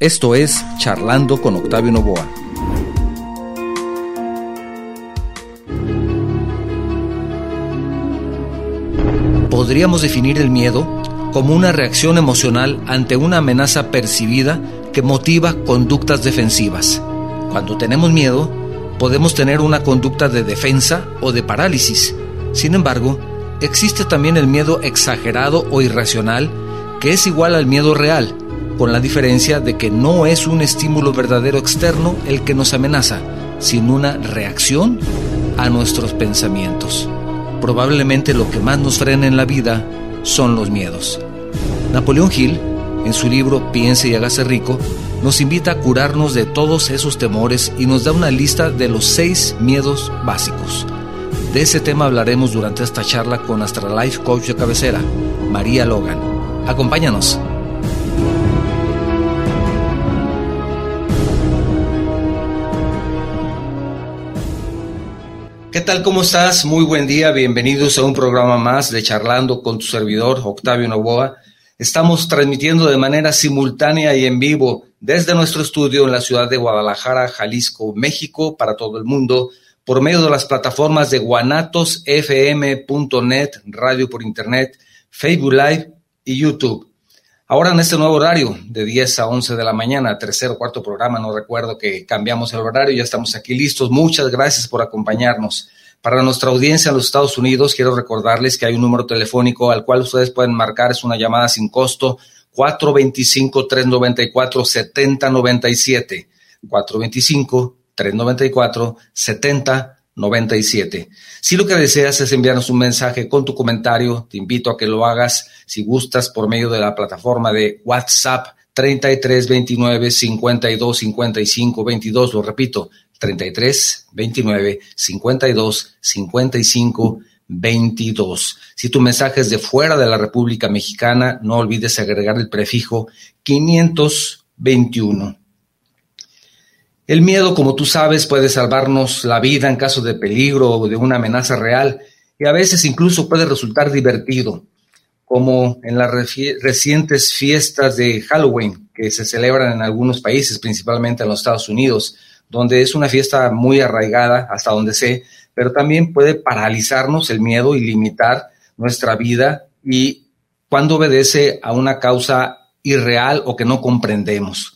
Esto es Charlando con Octavio Novoa. Podríamos definir el miedo como una reacción emocional ante una amenaza percibida que motiva conductas defensivas. Cuando tenemos miedo, podemos tener una conducta de defensa o de parálisis. Sin embargo, existe también el miedo exagerado o irracional, que es igual al miedo real con la diferencia de que no es un estímulo verdadero externo el que nos amenaza, sino una reacción a nuestros pensamientos. Probablemente lo que más nos frena en la vida son los miedos. Napoleón Hill, en su libro Piense y hágase rico, nos invita a curarnos de todos esos temores y nos da una lista de los seis miedos básicos. De ese tema hablaremos durante esta charla con nuestra life coach de cabecera, María Logan. Acompáñanos. ¿Qué tal? ¿Cómo estás? Muy buen día. Bienvenidos a un programa más de Charlando con tu servidor, Octavio Novoa. Estamos transmitiendo de manera simultánea y en vivo desde nuestro estudio en la ciudad de Guadalajara, Jalisco, México, para todo el mundo, por medio de las plataformas de guanatosfm.net, radio por internet, Facebook Live y YouTube. Ahora en este nuevo horario, de 10 a 11 de la mañana, tercer o cuarto programa, no recuerdo que cambiamos el horario, ya estamos aquí listos. Muchas gracias por acompañarnos. Para nuestra audiencia en los Estados Unidos, quiero recordarles que hay un número telefónico al cual ustedes pueden marcar, es una llamada sin costo, 425-394-7097. 425-394-7097. 97. Si lo que deseas es enviarnos un mensaje con tu comentario, te invito a que lo hagas si gustas por medio de la plataforma de WhatsApp 33 29 52 55 22. Lo repito, 33 29 52 55 22. Si tu mensaje es de fuera de la República Mexicana, no olvides agregar el prefijo 521. El miedo, como tú sabes, puede salvarnos la vida en caso de peligro o de una amenaza real y a veces incluso puede resultar divertido, como en las recientes fiestas de Halloween que se celebran en algunos países, principalmente en los Estados Unidos, donde es una fiesta muy arraigada, hasta donde sé, pero también puede paralizarnos el miedo y limitar nuestra vida y cuando obedece a una causa irreal o que no comprendemos.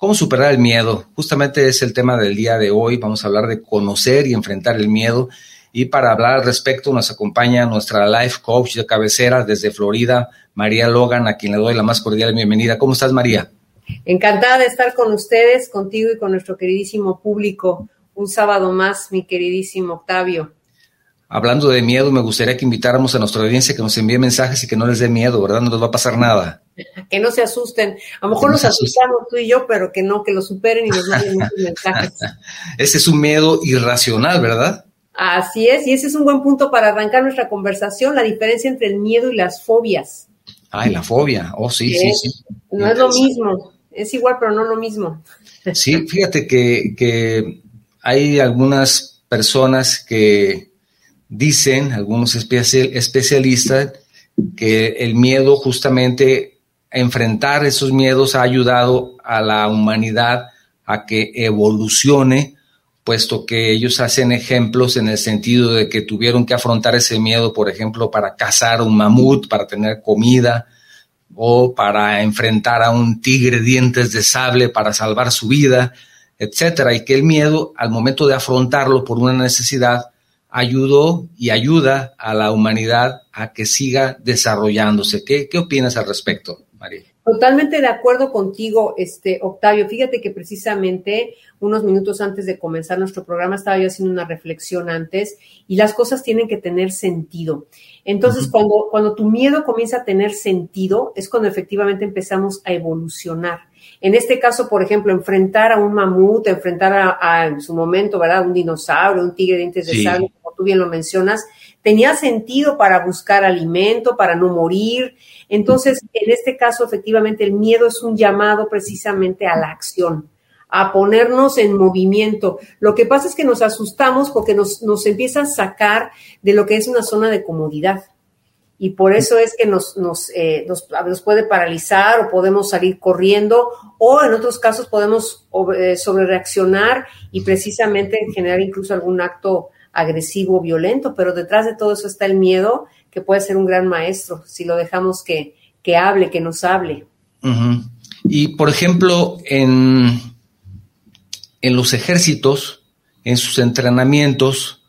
¿Cómo superar el miedo? Justamente es el tema del día de hoy. Vamos a hablar de conocer y enfrentar el miedo. Y para hablar al respecto nos acompaña nuestra life coach de cabecera desde Florida, María Logan, a quien le doy la más cordial bienvenida. ¿Cómo estás, María? Encantada de estar con ustedes, contigo y con nuestro queridísimo público. Un sábado más, mi queridísimo Octavio. Hablando de miedo, me gustaría que invitáramos a nuestra audiencia que nos envíe mensajes y que no les dé miedo, ¿verdad? No les va a pasar nada. que no se asusten. A lo mejor nos asustamos tú y yo, pero que no, que lo superen y nos manden muchos mensajes. Ese es un miedo irracional, ¿verdad? Así es, y ese es un buen punto para arrancar nuestra conversación, la diferencia entre el miedo y las fobias. Ay, la fobia, oh sí, sí, sí. No es lo mismo, es igual, pero no lo mismo. Sí, fíjate que, que hay algunas personas que dicen, algunos especialistas, que el miedo justamente enfrentar esos miedos ha ayudado a la humanidad a que evolucione, puesto que ellos hacen ejemplos en el sentido de que tuvieron que afrontar ese miedo, por ejemplo, para cazar un mamut, para tener comida, o para enfrentar a un tigre dientes de sable para salvar su vida, etcétera, y que el miedo, al momento de afrontarlo por una necesidad, ayudó y ayuda a la humanidad a que siga desarrollándose. ¿Qué, qué opinas al respecto? Totalmente de acuerdo contigo, este Octavio. Fíjate que precisamente unos minutos antes de comenzar nuestro programa estaba yo haciendo una reflexión antes y las cosas tienen que tener sentido. Entonces, cuando, cuando tu miedo comienza a tener sentido, es cuando efectivamente empezamos a evolucionar. En este caso, por ejemplo, enfrentar a un mamut, enfrentar a, en su momento, ¿verdad? Un dinosaurio, un tigre de dientes de sable, como tú bien lo mencionas, tenía sentido para buscar alimento, para no morir. Entonces, en este caso, efectivamente, el miedo es un llamado precisamente a la acción, a ponernos en movimiento. Lo que pasa es que nos asustamos porque nos, nos empieza a sacar de lo que es una zona de comodidad. y por eso es que nos, nos, eh, nos, puede paralizar o podemos salir corriendo o en otros casos podemos eh, sobrereaccionar y precisamente generar incluso algún acto agresivo violento, pero detrás de todo eso está el miedo que puede ser un gran maestro si lo dejamos que, que hable, que nos hable. Y por ejemplo, en, en los ejércitos, en sus entrenamientos,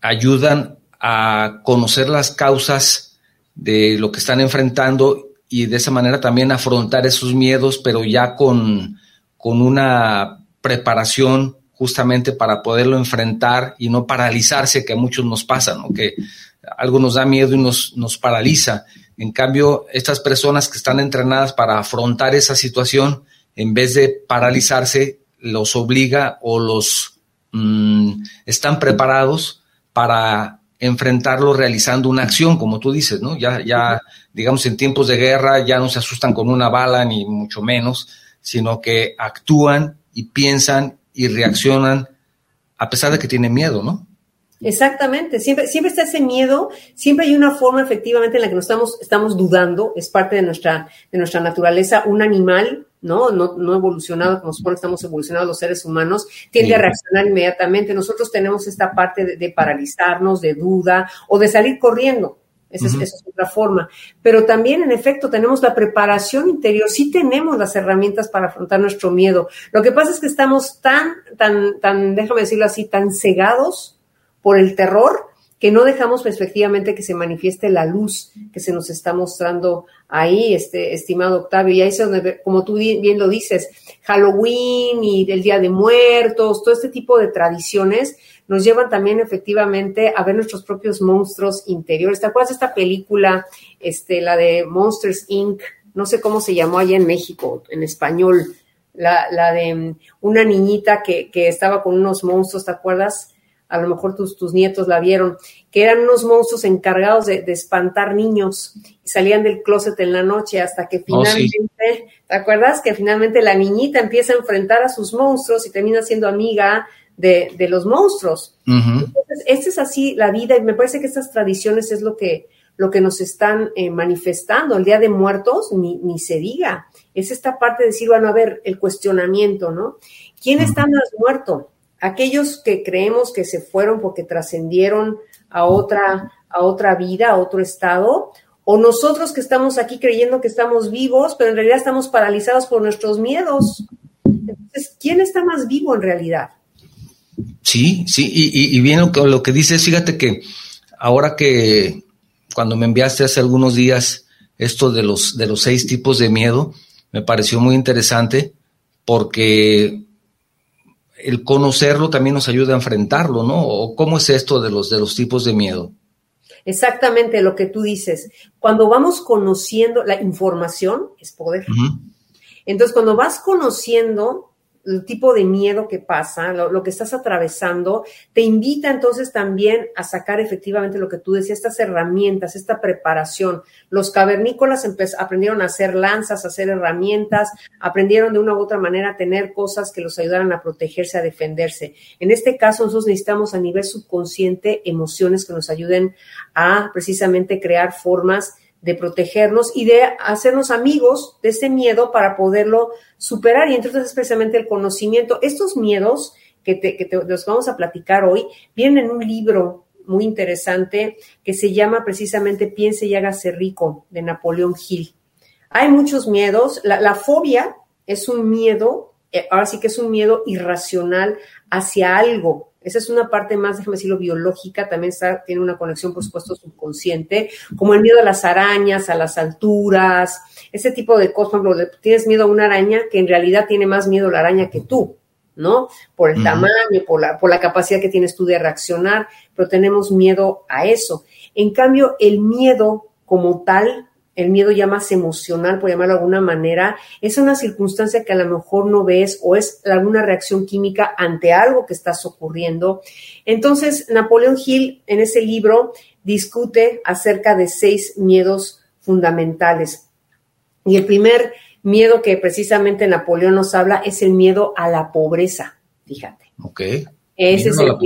ayudan a conocer las causas de lo que están enfrentando y de esa manera también afrontar esos miedos, pero ya con, con una preparación justamente para poderlo enfrentar y no paralizarse, que a muchos nos pasa, ¿no? que algo nos da miedo y nos, nos paraliza. En cambio, estas personas que están entrenadas para afrontar esa situación, en vez de paralizarse, los obliga o los mm, están preparados para enfrentarlo realizando una acción, como tú dices, ¿no? Ya, ya, digamos, en tiempos de guerra ya no se asustan con una bala, ni mucho menos, sino que actúan y piensan y reaccionan a pesar de que tienen miedo, ¿no? Exactamente, siempre, siempre está ese miedo, siempre hay una forma efectivamente en la que nos estamos, estamos dudando, es parte de nuestra, de nuestra naturaleza. Un animal ¿no? No, no evolucionado como supone estamos evolucionados los seres humanos, tiende a reaccionar inmediatamente. Nosotros tenemos esta parte de, paralizarnos, de duda o de salir corriendo. Esa, es, otra forma. Pero también, en efecto, tenemos la preparación interior. Sí tenemos las herramientas para afrontar nuestro miedo. Lo que pasa es que estamos tan, tan, tan, déjame decirlo así, tan cegados por el terror que no dejamos efectivamente que se manifieste la luz que se nos está mostrando ahí, este, estimado Octavio. Y ahí es donde, como tú bien lo dices, Halloween y el Día de Muertos, todo este tipo de tradiciones nos llevan también efectivamente a ver nuestros propios monstruos interiores. ¿Te acuerdas de esta película, este, la de Monsters Inc.? No sé cómo se llamó allá en México, en español. La, la de mm, una niñita que, que estaba con unos monstruos, ¿te acuerdas? A lo mejor tus, tus nietos la vieron, que eran unos monstruos encargados de, espantar niños y salían del closet en la noche hasta que oh, finalmente, ¿te acuerdas? Que finalmente la niñita empieza a enfrentar a sus monstruos y termina siendo amiga de, los monstruos. Entonces, esta es así la vida y me parece que estas tradiciones es lo que, lo que nos están eh, manifestando. El Día de Muertos, ni, ni se diga. Es esta parte de decir, bueno, a ver, el cuestionamiento, ¿no? ¿Quién está más muerto? Aquellos que creemos que se fueron porque trascendieron a otra, a otra vida, a otro estado, o nosotros que estamos aquí creyendo que estamos vivos, pero en realidad estamos paralizados por nuestros miedos. Entonces, ¿quién está más vivo en realidad? Sí, sí, y, bien lo que, lo que dices, fíjate que ahora que cuando me enviaste hace algunos días esto de los, de los seis tipos de miedo, me pareció muy interesante porque el conocerlo también nos ayuda a enfrentarlo, ¿no? ¿O cómo es esto de los, de los tipos de miedo? Exactamente lo que tú dices. Cuando vamos conociendo la información, es poder. Entonces, cuando vas conociendo el tipo de miedo que pasa, lo, que estás atravesando, te invita entonces también a sacar efectivamente lo que tú decías, estas herramientas, esta preparación. Los cavernícolas aprendieron a hacer lanzas, a hacer herramientas, aprendieron de una u otra manera a tener cosas que los ayudaran a protegerse, a defenderse. En este caso, nosotros necesitamos a nivel subconsciente emociones que nos ayuden a precisamente crear formas de protegernos y de hacernos amigos de ese miedo para poderlo superar. Y entonces es precisamente el conocimiento. Estos miedos que, te, que vamos a platicar hoy vienen en un libro muy interesante que se llama precisamente Piense y hágase rico de Napoleón Hill. Hay muchos miedos. La, la fobia es un miedo, eh, ahora sí que es un miedo irracional hacia algo, esa es una parte más, déjame decirlo, biológica, también está, tiene una conexión, por supuesto, subconsciente, como el miedo a las arañas, a las alturas, ese tipo de cosas. Por ejemplo, tienes miedo a una araña que en realidad tiene más miedo la araña que tú, ¿no? Por el tamaño, por la, por la capacidad que tienes tú de reaccionar, pero tenemos miedo a eso. En cambio, el miedo como tal el miedo ya más emocional, por llamarlo de alguna manera, es una circunstancia que a lo mejor no ves o es alguna reacción química ante algo que estás ocurriendo. Entonces, Napoleón Hill en ese libro discute acerca de seis miedos fundamentales. Y el primer miedo que precisamente Napoleón nos habla es el miedo a la pobreza, fíjate. Ok. Ese es el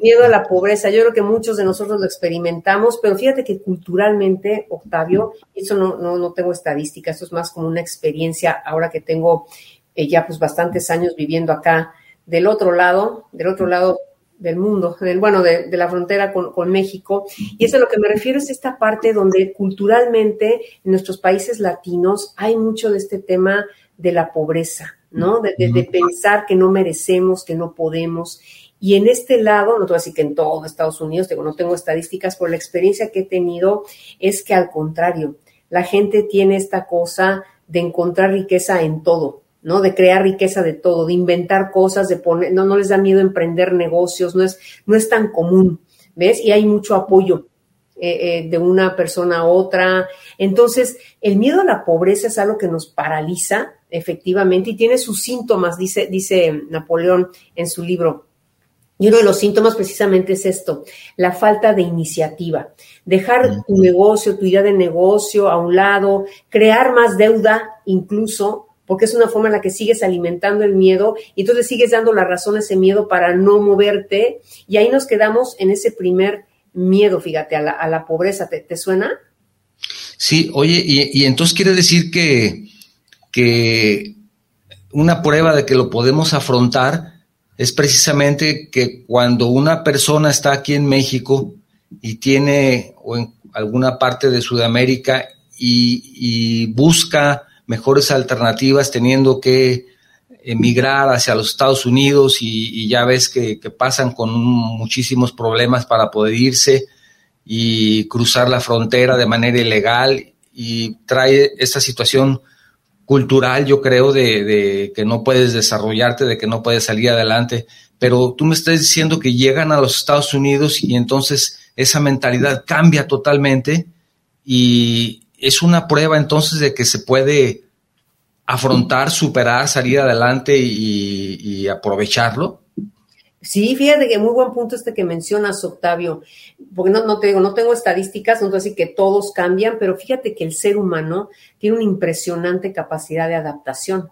Miedo a la pobreza. Yo creo que muchos de nosotros lo experimentamos, pero fíjate que culturalmente, Octavio, eso no, no, no tengo estadística, esto es más como una experiencia ahora que tengo eh, ya pues bastantes años viviendo acá del otro lado, del otro lado del mundo, del, bueno, de, la frontera con, con, México. Y eso a lo que me refiero es esta parte donde culturalmente en nuestros países latinos hay mucho de este tema de la pobreza, ¿no? De, de, pensar que no merecemos, que no podemos. Y en este lado, no te voy a decir que en todo Estados Unidos, no tengo estadísticas, pero la experiencia que he tenido es que al contrario, la gente tiene esta cosa de encontrar riqueza en todo, ¿no? De crear riqueza de todo, de inventar cosas, de poner, no, no les da miedo emprender negocios, no es, no es tan común, ¿ves? Y hay mucho apoyo eh, eh, de una persona a otra. Entonces, el miedo a la pobreza es algo que nos paraliza, efectivamente, y tiene sus síntomas, dice, dice Napoleón en su libro. Y uno de los síntomas precisamente es esto, la falta de iniciativa. Dejar tu negocio, tu idea de negocio a un lado, crear más deuda incluso, porque es una forma en la que sigues alimentando el miedo y entonces sigues dando la razón a ese miedo para no moverte. Y ahí nos quedamos en ese primer miedo, fíjate, a la, pobreza. ¿Te, suena? Sí, oye, y, entonces quiere decir que, que una prueba de que lo podemos afrontar es precisamente que cuando una persona está aquí en México y tiene, o en alguna parte de Sudamérica, y busca mejores alternativas teniendo que emigrar hacia los Estados Unidos y, ya ves que, pasan con muchísimos problemas para poder irse y cruzar la frontera de manera ilegal y trae esta situación cultural, yo creo, de, que no puedes desarrollarte, de que no puedes salir adelante. Pero tú me estás diciendo que llegan a los Estados Unidos y entonces esa mentalidad cambia totalmente y es una prueba entonces de que se puede afrontar, superar, salir adelante y, aprovecharlo? Sí, fíjate que muy buen punto este que mencionas, Octavio, porque no, te digo, no tengo estadísticas, no te decir que todos cambian, pero fíjate que el ser humano tiene una impresionante capacidad de adaptación.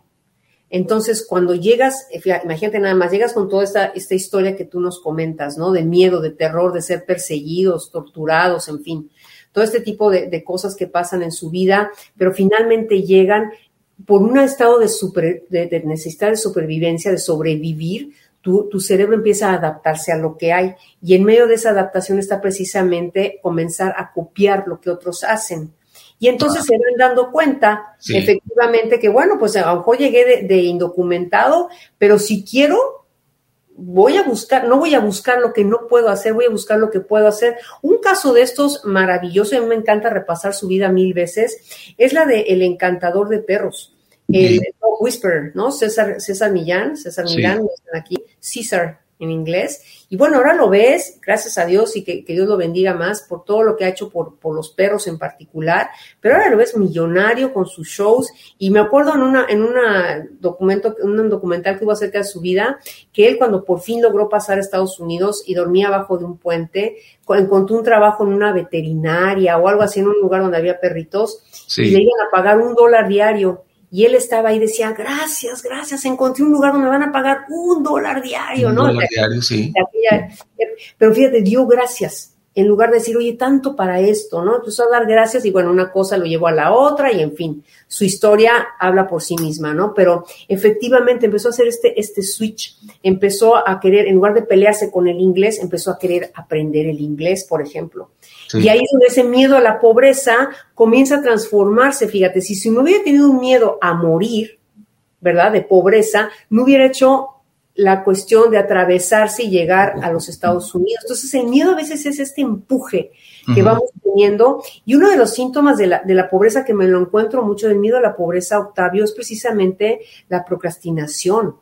Entonces, cuando llegas, eh, imagínate nada más, llegas con toda esta, esta historia que tú nos comentas, ¿no? De miedo, de terror, de ser perseguidos, torturados, en fin, todo este tipo de, de cosas que pasan en su vida, pero finalmente llegan por un estado de, super, de, necesidad de supervivencia, de sobrevivir, tu, tu, cerebro empieza a adaptarse a lo que hay. Y en medio de esa adaptación está precisamente comenzar a copiar lo que otros hacen. Y entonces se van dando cuenta, efectivamente, que bueno, pues a lo mejor llegué de, de, indocumentado, pero si quiero, voy a buscar, no voy a buscar lo que no puedo hacer, voy a buscar lo que puedo hacer. Un caso de estos maravilloso, a mí me encanta repasar su vida mil veces, es la de El Encantador de Perros, el Whisperer, ¿no? César, César Millán, César Millán, aquí, César en inglés. Y bueno, ahora lo ves, gracias a Dios y que, Dios lo bendiga más por todo lo que ha hecho por, por, los perros en particular, pero ahora lo ves millonario con sus shows. Y me acuerdo en una, en una documento, un documental que hubo acerca de su vida, que él cuando por fin logró pasar a Estados Unidos y dormía abajo de un puente, encontró un trabajo en una veterinaria o algo así en un lugar donde había perritos y le iban a pagar un dólar diario y él estaba ahí y decía, gracias, gracias, encontré un lugar donde me van a pagar un dólar diario, ¿no? Un dólar diario, sí. Pero fíjate, dio gracias, en lugar de decir, oye, tanto para esto, ¿no? Empezó a dar gracias y bueno, una cosa lo llevó a la otra y en fin, su historia habla por sí misma, ¿no? Pero efectivamente empezó a hacer este, este switch, empezó a querer, en lugar de pelearse con el inglés, empezó a querer aprender el inglés, por ejemplo. Y ahí es donde ese miedo a la pobreza comienza a transformarse. Fíjate, si, si no hubiera tenido un miedo a morir, ¿verdad? De pobreza, no hubiera hecho la cuestión de atravesarse y llegar a los Estados Unidos. Entonces, el miedo a veces es este empuje que vamos teniendo. Y uno de los síntomas de la, de la pobreza que me lo encuentro mucho del miedo a la pobreza, Octavio, es precisamente la procrastinación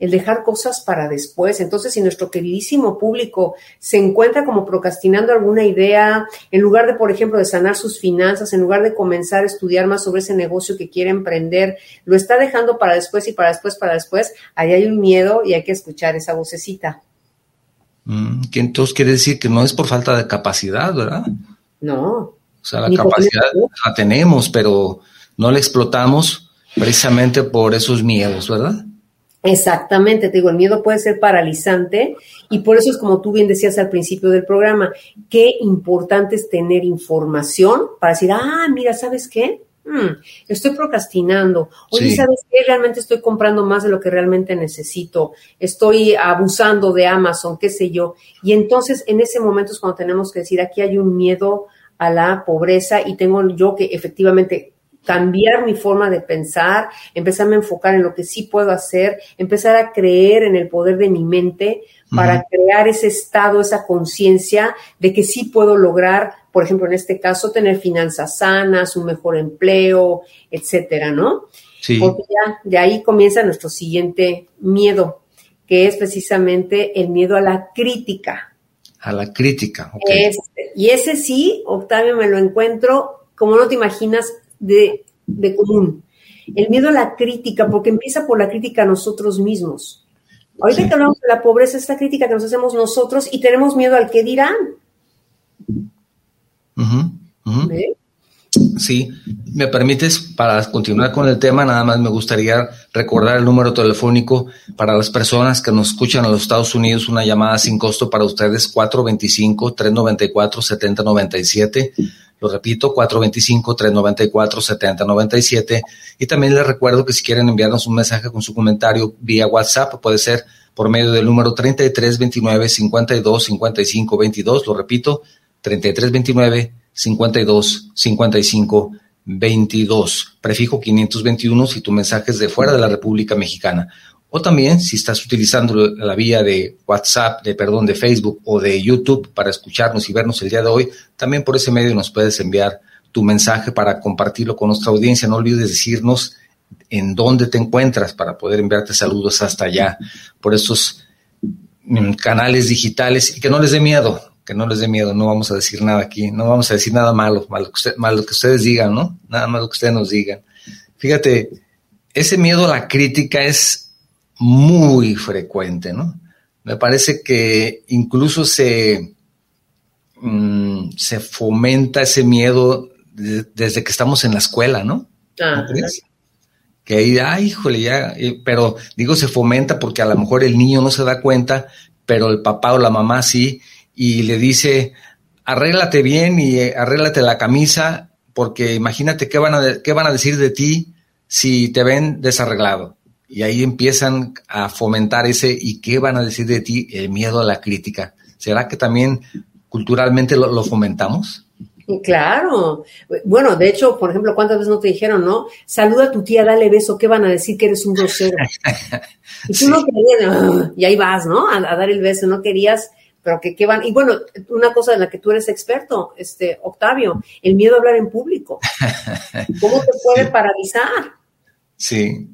el dejar cosas para después. Entonces, si nuestro queridísimo público se encuentra como procrastinando alguna idea, en lugar de, por ejemplo, de sanar sus finanzas, en lugar de comenzar a estudiar más sobre ese negocio que quiere emprender, lo está dejando para después y para después, para después, ahí hay un miedo y hay que escuchar esa vocecita. Mm, que entonces quiere decir que no es por falta de capacidad, ¿verdad? No. O sea, la capacidad la tenemos, pero no la explotamos precisamente por esos miedos, ¿verdad? Exactamente, te digo, el miedo puede ser paralizante y por eso es como tú bien decías al principio del programa, qué importante es tener información para decir, ah, mira, ¿sabes qué? Hmm, estoy procrastinando. Oye, ¿sabes qué? Realmente estoy comprando más de lo que realmente necesito. Estoy abusando de Amazon, qué sé yo. Y entonces en ese momento es cuando tenemos que decir, aquí hay un miedo a la pobreza y tengo yo que efectivamente cambiar mi forma de pensar, empezarme a enfocar en lo que sí puedo hacer, empezar a creer en el poder de mi mente para crear ese estado, esa conciencia de que sí puedo lograr, por ejemplo, en este caso, tener finanzas sanas, un mejor empleo, etcétera, ¿no? Sí. Porque ya de ahí comienza nuestro siguiente miedo, que es precisamente el miedo a la crítica. A la crítica, ok. Este, y ese sí, Octavio, me lo encuentro, como no te imaginas, de, común. El miedo a la crítica, porque empieza por la crítica a nosotros mismos. Ahorita que hablamos de la pobreza, es la crítica que nos hacemos nosotros y tenemos miedo al que dirán. Sí, me permites, para continuar con el tema, nada más me gustaría recordar el número telefónico para las personas que nos escuchan en los Estados Unidos, una llamada sin costo para ustedes, 425-394-7097. Lo repito, 425-394-7097. Y también les recuerdo que si quieren enviarnos un mensaje con su comentario vía WhatsApp, puede ser por medio del número 3329-525522. Lo repito, 3329 52 55 22, prefijo 521 si tu mensaje es de fuera de la República Mexicana. O también si estás utilizando la vía de WhatsApp, de perdón, de Facebook o de YouTube para escucharnos y vernos el día de hoy, también por ese medio nos puedes enviar tu mensaje para compartirlo con nuestra audiencia. No olvides decirnos en dónde te encuentras para poder enviarte saludos hasta allá por estos mm, canales digitales y que no les dé miedo, que no les dé miedo, no vamos a decir nada aquí, no vamos a decir nada malo, malo que, malo que ustedes digan, ¿no? Nada malo que ustedes nos digan. Fíjate, ese miedo a la crítica es muy frecuente, ¿no? Me parece que incluso se, mm, se fomenta ese miedo desde que estamos en la escuela, ¿no? Ah, que ahí, ay, híjole, ya, pero digo se fomenta porque a lo mejor el niño no se da cuenta, pero el papá o la mamá sí, y le dice, arréglate bien y eh, arréglate la camisa, porque imagínate qué van a, qué van a decir de ti si te ven desarreglado y ahí empiezan a fomentar ese y qué van a decir de ti el miedo a la crítica. ¿Será que también culturalmente lo, fomentamos? Claro. Bueno, de hecho, por ejemplo, ¿cuántas veces no te dijeron, no? Saluda a tu tía, dale beso, ¿qué van a decir que eres un grosero? Y tú no querías, y ahí vas, ¿no? A, dar el beso, no querías, pero que qué van. Y bueno, una cosa en la que tú eres experto, este, Octavio, el miedo a hablar en público. ¿Cómo te puede paralizar? Sí,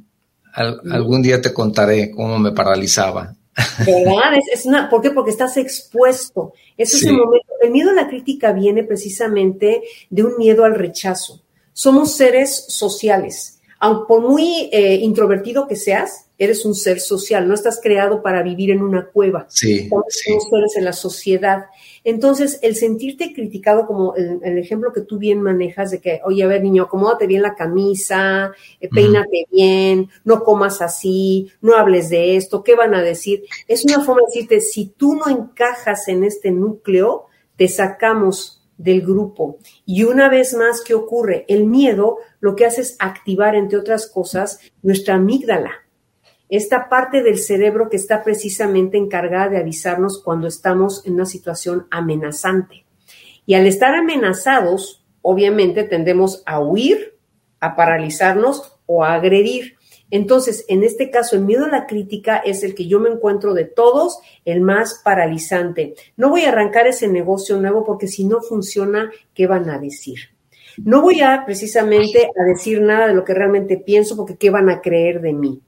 algún día te contaré cómo me paralizaba. ¿Verdad? Es, una, ¿Por qué? Porque estás expuesto. Es momento. El miedo a la crítica viene precisamente de un miedo al rechazo. Somos seres sociales. Aunque por muy eh, introvertido que seas, eres un ser social, no estás creado para vivir en una cueva. Sí, Somos en la sociedad. Entonces, el sentirte criticado, como el, ejemplo que tú bien manejas, de que, oye, a ver, niño, acomódate bien la camisa, eh, peínate bien, no comas así, no hables de esto, ¿qué van a decir? Es una forma de decirte, si tú no encajas en este núcleo, te sacamos del grupo. Y una vez más, ¿qué ocurre? El miedo lo que hace es activar, entre otras cosas, nuestra amígdala esta parte del cerebro que está precisamente encargada de avisarnos cuando estamos en una situación amenazante. Y al estar amenazados, obviamente tendemos a huir, a paralizarnos o a agredir. Entonces, en este caso, el miedo a la crítica es el que yo me encuentro de todos, el más paralizante. No voy a arrancar ese negocio nuevo porque si no funciona, ¿qué van a decir? No voy a precisamente a decir nada de lo que realmente pienso porque ¿qué van a creer de mí?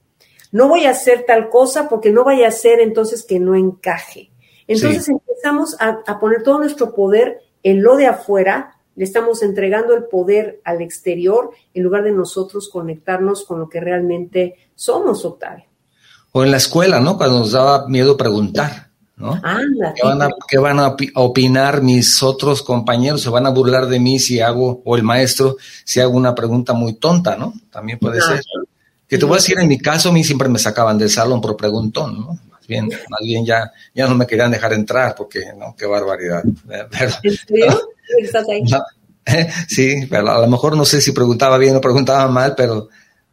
No voy a hacer tal cosa porque no vaya a ser entonces que no encaje. Entonces empezamos a, poner todo nuestro poder en lo de afuera, le estamos entregando el poder al exterior en lugar de nosotros conectarnos con lo que realmente somos, Octavio. O en la escuela, ¿no? Cuando nos daba miedo preguntar, ¿no? ¿Qué, van a, ¿Qué van a opinar mis otros compañeros? ¿Se van a burlar de mí si hago, o el maestro, si hago una pregunta muy tonta, ¿no? También puede ser. Que te voy a decir, en mi caso, a mí siempre me sacaban del salón por preguntón, ¿no? Más bien, más bien ya, ya no me querían dejar entrar porque, no, qué barbaridad. Pero, ¿En serio? ¿Estás ahí? sí, pero a lo mejor no sé si preguntaba bien o preguntaba mal, pero,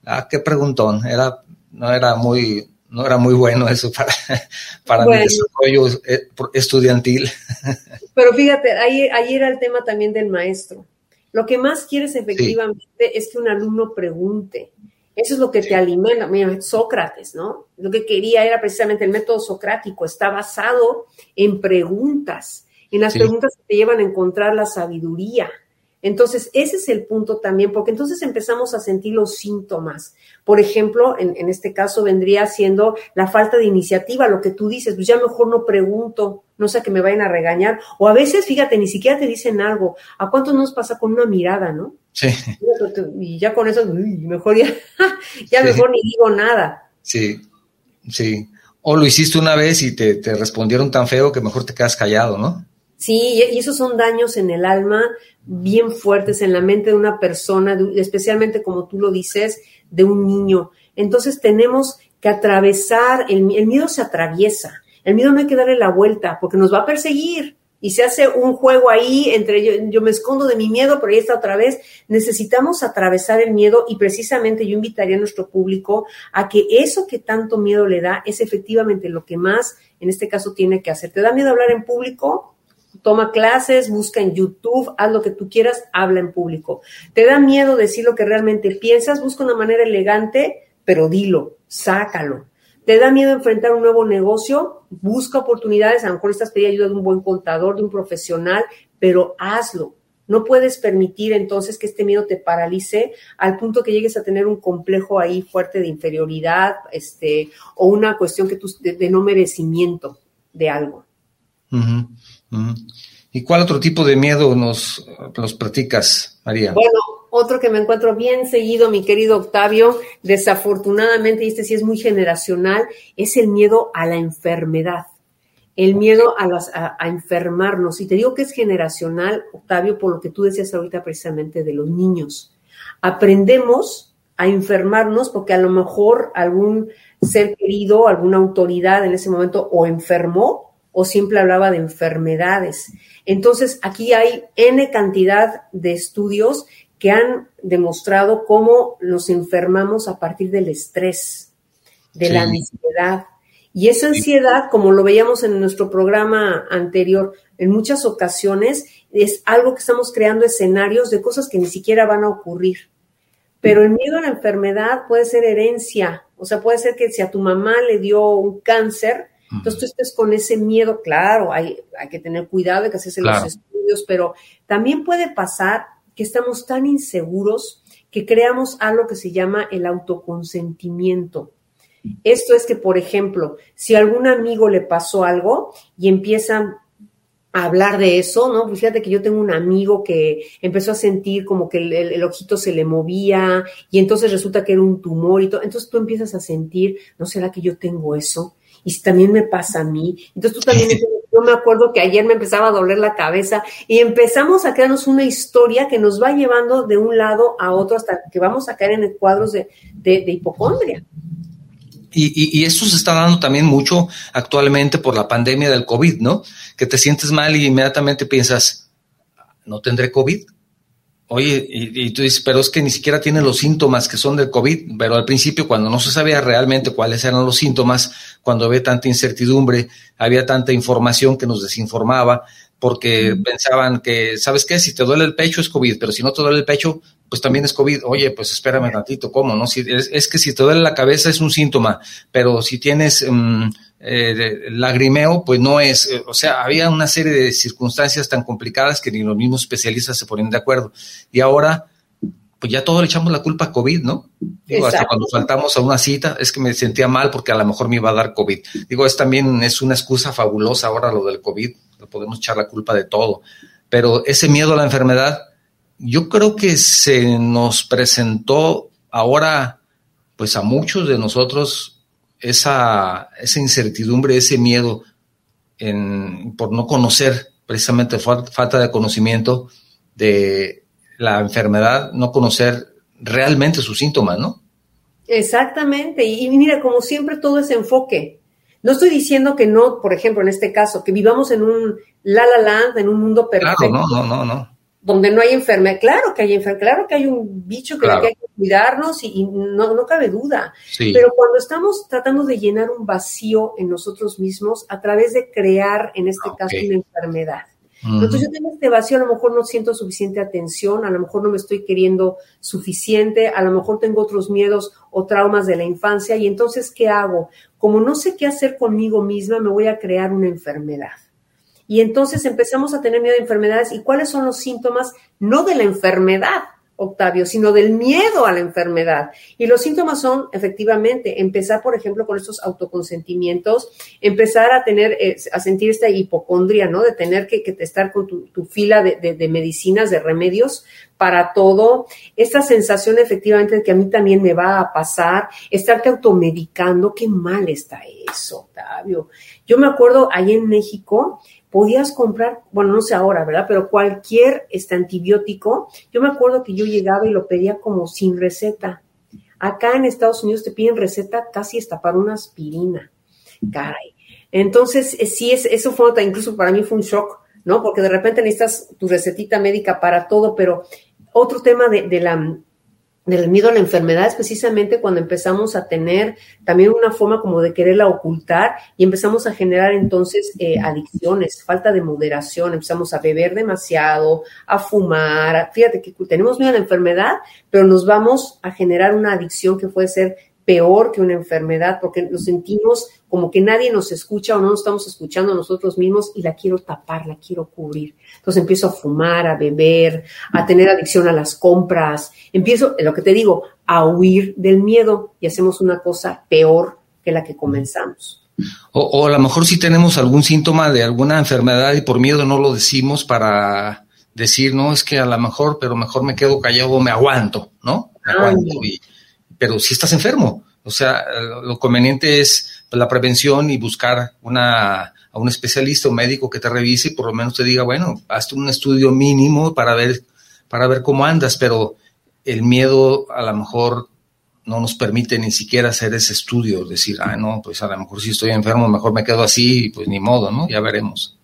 ah, qué preguntón. Era, no era muy, no era muy bueno eso para, para mi desarrollo eh, estudiantil. Pero fíjate, ahí, ahí era el tema también del maestro. Lo que más quieres efectivamente es que un alumno pregunte. Eso es lo que te alimenta. Mira, Sócrates, ¿no? Lo que quería era precisamente el método socrático. Está basado en preguntas, en las preguntas que te llevan a encontrar la sabiduría. Entonces, ese es el punto también, porque entonces empezamos a sentir los síntomas. Por ejemplo, en, este caso vendría siendo la falta de iniciativa, lo que tú dices, pues ya mejor no pregunto, no sé que me vayan a regañar. O a veces, fíjate, ni siquiera te dicen algo. ¿A cuántos nos pasa con una mirada, no? Sí. Y ya con eso, mejor ya, ya mejor ni digo nada. Sí, sí. O lo hiciste una vez y te, te respondieron tan feo que mejor te quedas callado, ¿no? Sí, y esos son daños en el alma bien fuertes en la mente de una persona, especialmente como tú lo dices, de un niño. Entonces tenemos que atravesar, el, miedo se atraviesa, el miedo no hay que darle la vuelta porque nos va a perseguir y se hace un juego ahí entre yo, yo, me escondo de mi miedo, pero ahí está otra vez. Necesitamos atravesar el miedo y precisamente yo invitaría a nuestro público a que eso que tanto miedo le da es efectivamente lo que más en este caso tiene que hacer. ¿Te da miedo hablar en público? toma clases, busca en YouTube, haz lo que tú quieras, habla en público. ¿Te da miedo decir lo que realmente piensas? Busca una manera elegante, pero dilo, sácalo. ¿Te da miedo enfrentar un nuevo negocio? Busca oportunidades, a lo mejor estás pidiendo ayuda de un buen contador, de un profesional, pero hazlo. No puedes permitir entonces que este miedo te paralice al punto que llegues a tener un complejo ahí fuerte de inferioridad, este, o una cuestión que tú, de, no merecimiento de algo. ¿Y cuál otro tipo de miedo nos, nos platicas, María? Bueno, otro que me encuentro bien seguido, mi querido Octavio, desafortunadamente, y este sí es muy generacional, es el miedo a la enfermedad, el miedo a, las, a, enfermarnos. Y te digo que es generacional, Octavio, por lo que tú decías ahorita precisamente de los niños. Aprendemos a enfermarnos porque a lo mejor algún ser querido, alguna autoridad en ese momento o enfermó o siempre hablaba de enfermedades. Entonces, aquí hay N cantidad de estudios que han demostrado cómo nos enfermamos a partir del estrés, de la ansiedad. Y esa ansiedad, como lo veíamos en nuestro programa anterior, en muchas ocasiones es algo que estamos creando escenarios de cosas que ni siquiera van a ocurrir. Pero el miedo a la enfermedad puede ser herencia, o sea, puede ser que si a tu mamá le dio un cáncer, entonces tú estés con ese miedo, claro, hay, hay que tener cuidado, hay que hacerse los estudios, pero también puede pasar que estamos tan inseguros que creamos algo que se llama el autoconsentimiento. Esto es que, por ejemplo, si a algún amigo le pasó algo y empiezan a hablar de eso, ¿no? Pues fíjate que yo tengo un amigo que empezó a sentir como que el, ojito se le movía y entonces resulta que era un tumor y todo. Entonces tú empiezas a sentir, ¿no será que yo tengo eso? y si también me pasa a mí. Entonces tú también, yo me acuerdo que ayer me empezaba a doler la cabeza y empezamos a crearnos una historia que nos va llevando de un lado a otro hasta que vamos a caer en cuadros de, hipocondria. Y, y, eso se está dando también mucho actualmente por la pandemia del COVID, ¿no? Que te sientes mal y inmediatamente piensas, ¿no tendré COVID? Oye, y, tú dices, pero es que ni siquiera tiene los síntomas que son del COVID, pero al principio cuando no se sabía realmente cuáles eran los síntomas, cuando había tanta incertidumbre, había tanta información que nos desinformaba, porque pensaban que, ¿sabes qué? Si te duele el pecho es COVID, pero si no te duele el pecho, pues también es COVID. Oye, pues espérame un ratito, ¿cómo? No? Si, es, que si te duele la cabeza es un síntoma, pero si tienes... Mm, eh, lagrimeo, pues no es, eh, o sea, había una serie de circunstancias tan complicadas que ni los mismos especialistas se ponen de acuerdo. Y ahora, pues ya todo le echamos la culpa a COVID, ¿no? Digo, hasta cuando faltamos a una cita, es que me sentía mal porque a lo mejor me iba a dar COVID. Digo, es también es una excusa fabulosa ahora lo del COVID, podemos echar la culpa de todo. Pero ese miedo a la enfermedad, yo creo que se nos presentó ahora, pues a muchos de nosotros esa, esa incertidumbre, ese miedo en, por no conocer, precisamente falta de conocimiento de la enfermedad, no conocer realmente sus síntomas, ¿no? Exactamente. Y, mira, como siempre, todo es enfoque. No estoy diciendo que no, por ejemplo, en este caso, que vivamos en un la la land, en un mundo perfecto. Claro, no, no, no, no. Donde no hay enfermedad. Claro que hay enfermedad, claro que hay un bicho que, hay que cuidarnos y, no, no, cabe duda. Pero cuando estamos tratando de llenar un vacío en nosotros mismos a través de crear, en este caso, una enfermedad. Entonces yo tengo este vacío, a lo mejor no siento suficiente atención, a lo mejor no me estoy queriendo suficiente, a lo mejor tengo otros miedos o traumas de la infancia y entonces ¿qué hago? Como no sé qué hacer conmigo misma, me voy a crear una enfermedad. Y entonces empezamos a tener miedo de enfermedades y cuáles son los síntomas, no de la enfermedad, Octavio, sino del miedo a la enfermedad. Y los síntomas son, efectivamente, empezar, por ejemplo, con estos autoconsentimientos, empezar a tener, eh, a sentir esta hipocondria, ¿no? De tener que, estar con tu, fila de, medicinas, de remedios para todo. Esta sensación, efectivamente, de que a mí también me va a pasar, estarte automedicando, qué mal está eso, Octavio. Yo me acuerdo ahí en México, podías comprar, bueno, no sé ahora, ¿verdad? Pero cualquier este antibiótico, yo me acuerdo que yo llegaba y lo pedía como sin receta. Acá en Estados Unidos te piden receta casi hasta para una aspirina. Caray. Entonces, eh, sí, es, eso fue, incluso para mí fue un shock, ¿no? Porque de repente necesitas tu recetita médica para todo, pero otro tema de la del miedo a la enfermedad es precisamente cuando empezamos a tener también una forma como de quererla ocultar y empezamos a generar entonces eh, adicciones, falta de moderación, empezamos a beber demasiado, a fumar, fíjate que tenemos miedo a la enfermedad, pero nos vamos a generar una adicción que puede ser peor que una enfermedad porque nos sentimos como que nadie nos escucha o no nos estamos escuchando a nosotros mismos y la quiero tapar, la quiero cubrir. Entonces empiezo a fumar, a beber, a tener adicción a las compras, empiezo, lo que te digo, a huir del miedo y hacemos una cosa peor que la que comenzamos. O, a lo mejor si tenemos algún síntoma de alguna enfermedad y por miedo no lo decimos para decir, no, es que a lo mejor, pero mejor me quedo callado o me aguanto, ¿no? Me aguanto. Pero si estás enfermo, o sea, lo conveniente es la prevención y buscar una, a un especialista o médico que te revise y por lo menos te diga, bueno, hazte un estudio mínimo para ver, para ver cómo andas, pero el miedo a lo mejor no nos permite ni siquiera hacer ese estudio, decir, ah, no, pues a lo mejor si estoy enfermo, mejor me quedo así, pues ni modo, ¿no? Ya veremos.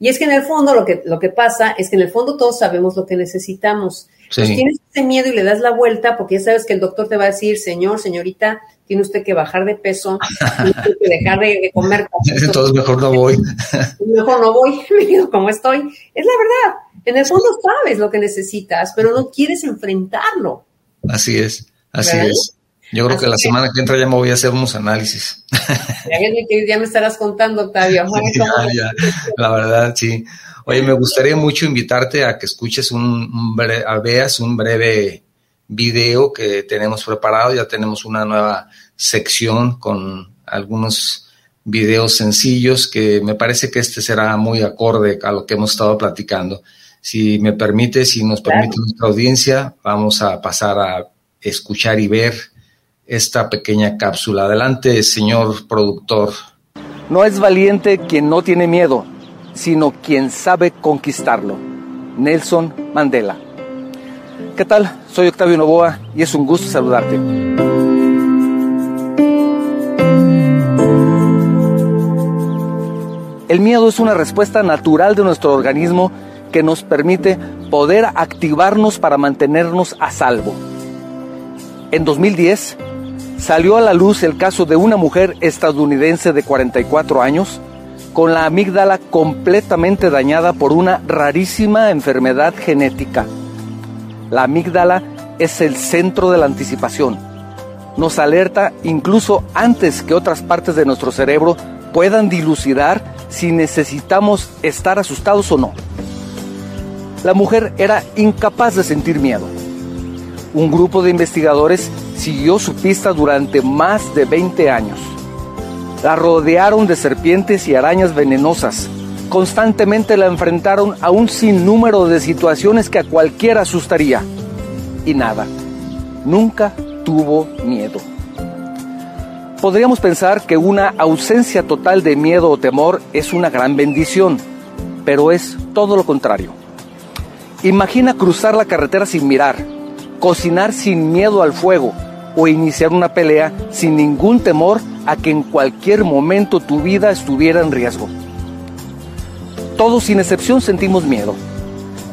Y es que en el fondo lo que, lo que pasa es que en el fondo todos sabemos lo que necesitamos. Sí. tienes ese miedo y le das la vuelta porque ya sabes que el doctor te va a decir, señor, señorita, tiene usted que bajar de peso, tiene que dejar de, comer. Entonces mejor no voy. mejor no voy, como estoy. Es la verdad. En el fondo sabes lo que necesitas, pero no quieres enfrentarlo. Así es, así es. Yo creo que la semana que entra ya me voy a hacer unos análisis. Ya, me estarás contando, Octavio. la verdad, sí. Oye, me gustaría mucho invitarte a que escuches un, a veas un breve video que tenemos preparado. Ya tenemos una nueva sección con algunos videos sencillos que me parece que este será muy acorde a lo que hemos estado platicando. Si me permite, si nos permite nuestra audiencia, vamos a pasar a escuchar y ver esta pequeña cápsula. Adelante, señor productor. No es valiente quien no tiene miedo, sino quien sabe conquistarlo. Nelson Mandela. ¿Qué tal? Soy Octavio Novoa y es un gusto saludarte. El miedo es una respuesta natural de nuestro organismo que nos permite poder activarnos para mantenernos a salvo. En 2010 salió a la luz el caso de una mujer estadounidense de 44 años con la amígdala completamente dañada por una rarísima enfermedad genética la amígdala es el centro de la anticipación. Nos alerta incluso antes que otras partes de nuestro cerebro puedan dilucidar si necesitamos estar asustados o no. La mujer era incapaz de sentir miedo. Un grupo de investigadores siguió su pista durante más de 20 años. La rodearon de serpientes y arañas venenosas constantemente la enfrentaron a un sinnúmero de situaciones que a cualquiera asustaría. Y nada, nunca tuvo miedo. Podríamos pensar que una ausencia total de miedo o temor es una gran bendición, pero es todo lo contrario. Imagina cruzar la carretera sin mirar, cocinar sin miedo al fuego, o iniciar una pelea sin ningún temor a que en cualquier momento tu vida estuviera en riesgo. Todos sin excepción sentimos miedo.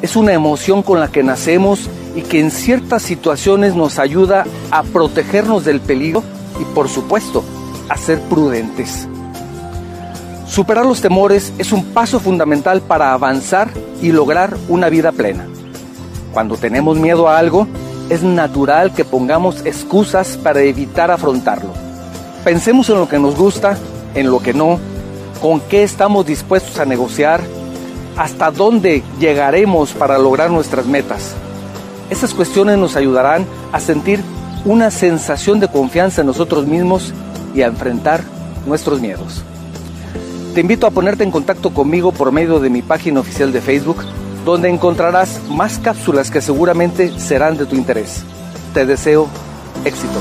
Es una emoción con la que nacemos y que en ciertas situaciones nos ayuda a protegernos del peligro y por supuesto a ser prudentes. Superar los temores es un paso fundamental para avanzar y lograr una vida plena. Cuando tenemos miedo a algo, es natural que pongamos excusas para evitar afrontarlo. Pensemos en lo que nos gusta, en lo que no, con qué estamos dispuestos a negociar, hasta dónde llegaremos para lograr nuestras metas. Esas cuestiones nos ayudarán a sentir una sensación de confianza en nosotros mismos y a enfrentar nuestros miedos. Te invito a ponerte en contacto conmigo por medio de mi página oficial de Facebook, donde encontrarás más cápsulas que seguramente serán de tu interés. Te deseo éxito.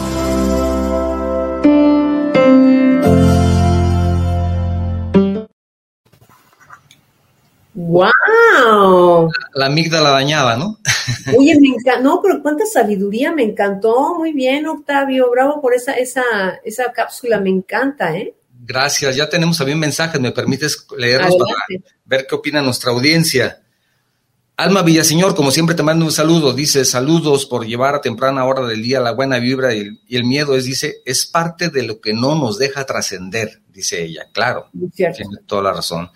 ¡Wow! La amígdala dañada, ¿no? Oye, me encantó, no, pero cuánta sabiduría, me encantó, muy bien, Octavio, bravo por esa, esa, esa cápsula, me encanta, ¿eh? Gracias, ya tenemos también mensajes, ¿me permites leerlos para ver qué opina nuestra audiencia? Alma Villaseñor, como siempre te mando un saludo, dice saludos por llevar a temprana hora del día la buena vibra y el, miedo es, dice, es parte de lo que no nos deja trascender, dice ella, claro, tiene toda la razón.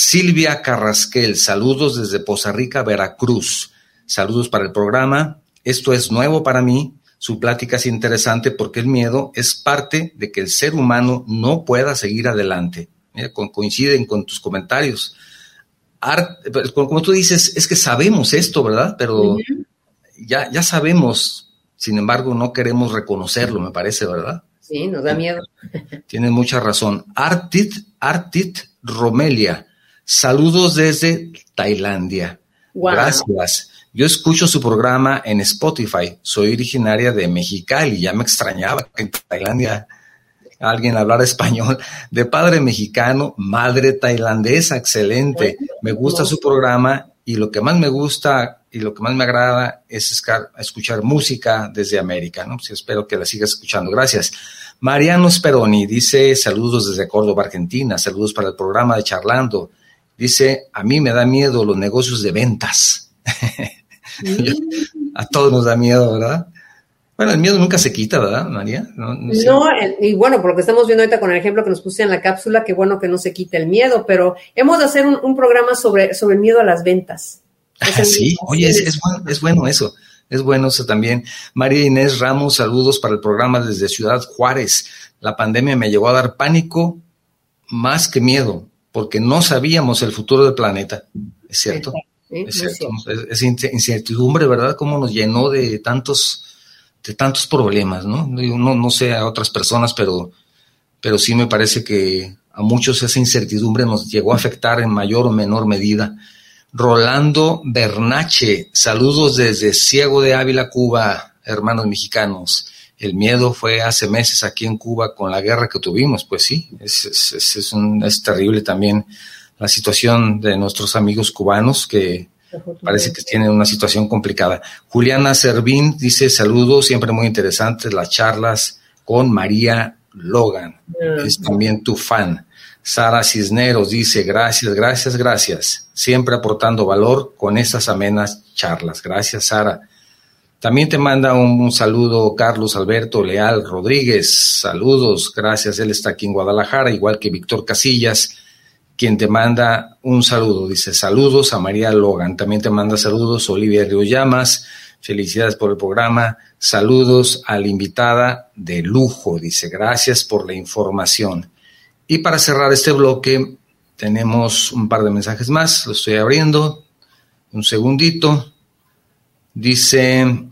Silvia Carrasquel, saludos desde Poza Rica, Veracruz. Saludos para el programa. Esto es nuevo para mí. Su plática es interesante porque el miedo es parte de que el ser humano no pueda seguir adelante. coinciden con tus comentarios. Pues, como tú dices, es que sabemos esto, ¿verdad? Pero ya, ya sabemos, sin embargo, no queremos reconocerlo, me parece, ¿verdad? Sí, nos da miedo. Tienes mucha razón. Artit, Artit Romelia, Saludos desde Tailandia. Gracias. Yo escucho su programa en Spotify. Soy originaria de Mexicali. Ya me extrañaba que en Tailandia alguien hablara español. De padre mexicano, madre tailandesa. Excelente. Me gusta su programa y lo que más me gusta y lo que más me agrada es escuchar música desde América. ¿no? Pues espero que la sigas escuchando. Gracias. Mariano Speroni dice saludos desde Córdoba, Argentina. Saludos para el programa de Charlando. Dice, a mí me da miedo los negocios de ventas. a todos nos da miedo, ¿verdad? Bueno, el miedo nunca se quita, ¿verdad, María? No, y bueno, por lo que estamos viendo ahorita con el ejemplo que nos puse en la cápsula, qué bueno que no se quite el miedo, pero hemos de hacer un, programa sobre, sobre el miedo a las ventas. Ah, sí, oye, es, bueno, es bueno eso. Es bueno eso también. María Inés Ramos, saludos para el programa desde Ciudad Juárez. La pandemia me llevó a dar pánico más que miedo porque no sabíamos el futuro del planeta. ¿Es cierto? es cierto. Es, incertidumbre, ¿verdad? Cómo nos llenó de tantos, de tantos problemas, ¿no? No, no sé a otras personas, pero, pero sí me parece que a muchos esa incertidumbre nos llegó a afectar en mayor o menor medida. Rolando Bernache, saludos desde Ciego de Ávila, Cuba, hermanos mexicanos el miedo fue hace meses aquí en Cuba con la guerra que tuvimos, pues sí, es, es, un, es terrible también la situación de nuestros amigos cubanos que parece que tienen una situación complicada. Juliana Servín dice saludos, siempre muy interesantes las charlas con María Logan, es también tu fan. Sara Cisneros dice gracias, gracias, gracias, siempre aportando valor con estas amenas charlas. Gracias, Sara. También te manda un, saludo Carlos Alberto Leal Rodríguez. Saludos, gracias. Él está aquí en Guadalajara, igual que Víctor Casillas, quien te manda un saludo. Dice saludos a María Logan. También te manda saludos Olivia Río Llamas. Felicidades por el programa. Saludos a la invitada de lujo. Dice gracias por la información. Y para cerrar este bloque, tenemos un par de mensajes más. Lo estoy abriendo. Un segundito. Dice,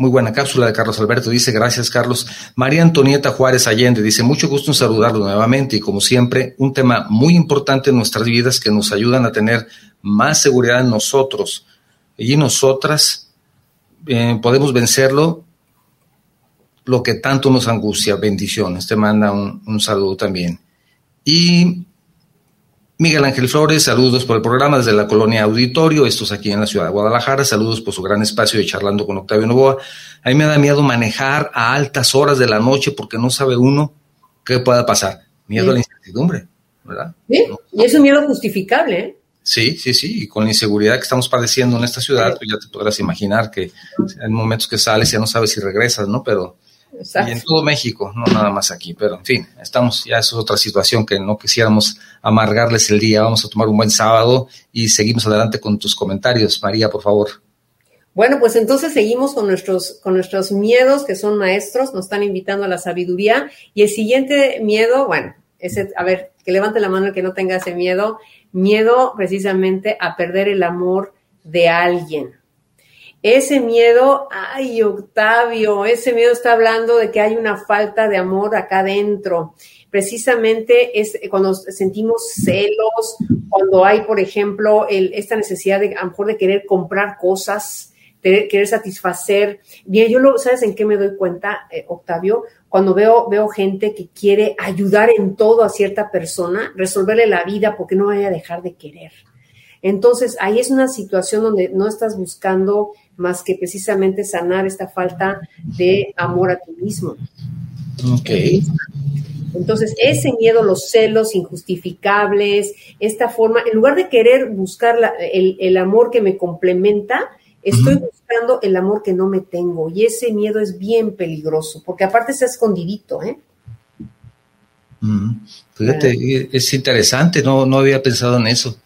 muy buena cápsula de Carlos Alberto, dice, gracias Carlos. María Antonieta Juárez Allende dice, mucho gusto en saludarlo nuevamente y como siempre, un tema muy importante en nuestras vidas que nos ayudan a tener más seguridad en nosotros y nosotras eh, podemos vencerlo lo que tanto nos angustia. Bendiciones. Te manda un, un saludo también. Y Miguel Ángel Flores, saludos por el programa desde la colonia Auditorio, estos aquí en la ciudad de Guadalajara, saludos por su gran espacio de charlando con Octavio Novoa. A mí me da miedo manejar a altas horas de la noche porque no sabe uno qué pueda pasar. Miedo a la incertidumbre, ¿verdad? Sí, y es un miedo justificable, ¿eh? Sí, sí, sí, y con la inseguridad que estamos padeciendo en esta ciudad, pues ya te podrás imaginar que hay momentos que sales y ya no sabes si regresas, ¿no? Pero y en todo México, no nada más aquí, pero en fin, estamos, ya eso es otra situación que no quisiéramos amargarles el día. Vamos a tomar un buen sábado y seguimos adelante con tus comentarios. María, por favor. Bueno, pues entonces seguimos con nuestros, con nuestros miedos, que son maestros, nos están invitando a la sabiduría. Y el siguiente miedo, bueno, ese, a ver, que levante la mano el que no tenga ese miedo, miedo precisamente a perder el amor de alguien. Ese miedo, ay Octavio, ese miedo está hablando de que hay una falta de amor acá adentro. Precisamente es cuando sentimos celos, cuando hay, por ejemplo, esta necesidad de a lo mejor de querer comprar cosas, de querer satisfacer. Bien, yo lo, ¿sabes en qué me doy cuenta, eh, Octavio? Cuando veo, veo gente que quiere ayudar en todo a cierta persona, resolverle la vida porque no vaya a dejar de querer. Entonces, ahí es una situación donde no estás buscando más que precisamente sanar esta falta de amor a ti mismo. Ok. Entonces, ese miedo, los celos injustificables, esta forma, en lugar de querer buscar el, amor que me complementa, estoy buscando el amor que no me tengo. Y ese miedo es bien peligroso, porque aparte está escondidito, ¿eh? Fíjate, es interesante, no, no había pensado en eso.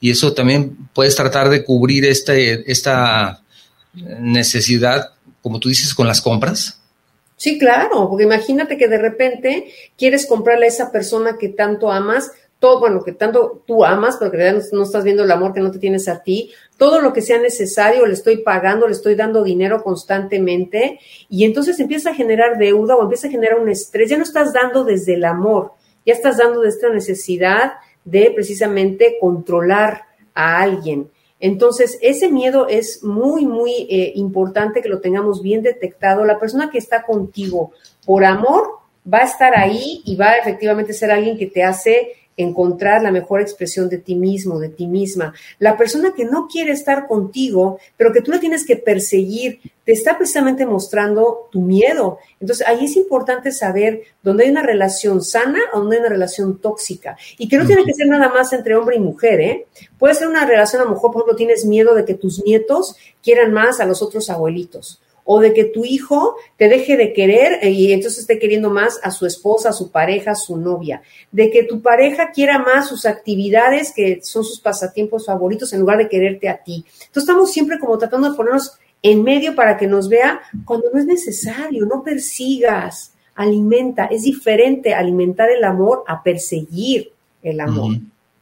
Y eso también puedes tratar de cubrir este, esta necesidad, como tú dices, con las compras? Sí, claro, porque imagínate que de repente quieres comprarle a esa persona que tanto amas, todo, bueno, que tanto tú amas, pero que no, estás viendo el amor que no te tienes a ti, todo lo que sea necesario le estoy pagando, le estoy dando dinero constantemente y entonces empieza a generar deuda o empieza a generar un estrés, ya no estás dando desde el amor, ya estás dando de esta necesidad de precisamente controlar a alguien. Entonces, ese miedo es muy, muy eh, importante que lo tengamos bien detectado. La persona que está contigo por amor va a estar ahí y va a efectivamente ser alguien que te hace encontrar la mejor expresión de ti mismo, de ti misma. La persona que no quiere estar contigo, pero que tú la tienes que perseguir, te está precisamente mostrando tu miedo. Entonces, ahí es importante saber dónde hay una relación sana o dónde hay una relación tóxica. Y que no tiene que ser nada más entre hombre y mujer, ¿eh? Puede ser una relación, a lo mejor, por ejemplo, tienes miedo de que tus nietos quieran más a los otros abuelitos o de que tu hijo te deje de querer eh, y entonces esté queriendo más a su esposa, a su pareja, a su novia, de que tu pareja quiera más sus actividades que son sus pasatiempos favoritos en lugar de quererte a ti. Entonces estamos siempre como tratando de ponernos en medio para que nos vea cuando no es necesario, no persigas, alimenta, es diferente alimentar el amor a perseguir el amor.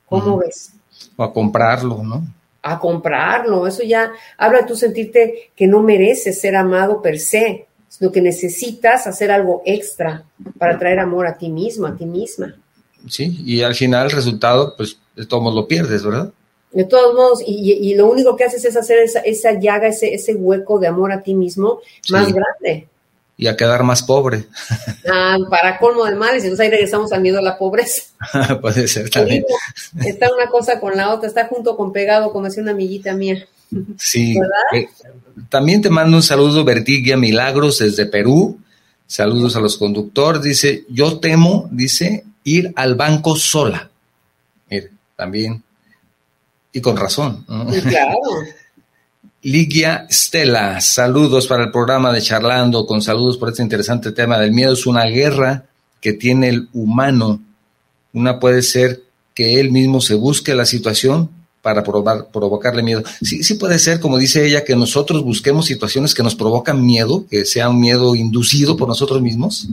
¿Cómo ves? O a comprarlo, ¿no? A comprarlo. Eso ya habla de tú sentirte que no mereces ser amado per se, sino que necesitas hacer algo extra para traer amor a ti mismo, a ti misma. Sí, y al final el resultado, pues de todos modos lo pierdes, ¿verdad? De todos modos, y, lo único que haces es hacer esa, esa llaga, ese, ese hueco de amor a ti mismo más grande y a quedar más pobre. Ah, para colmo de males, entonces ahí regresamos al miedo a la pobreza. Puede ser también. está una cosa con la otra, está junto con pegado, como decía una amiguita mía. Sí. Eh, también te mando un saludo, Vertigia Milagros, desde Perú. Saludos a los conductores. Dice, yo temo, dice, ir al banco sola. Mire, también. Y con razón. claro. Ligia Stella, saludos para el programa de Charlando, con saludos por este interesante tema del miedo. Es una guerra que tiene el humano. Una puede ser que él mismo se busque la situación para provocarle miedo. Sí, sí puede ser, como dice ella, que nosotros busquemos situaciones que nos provocan miedo, que sea un miedo inducido por nosotros mismos.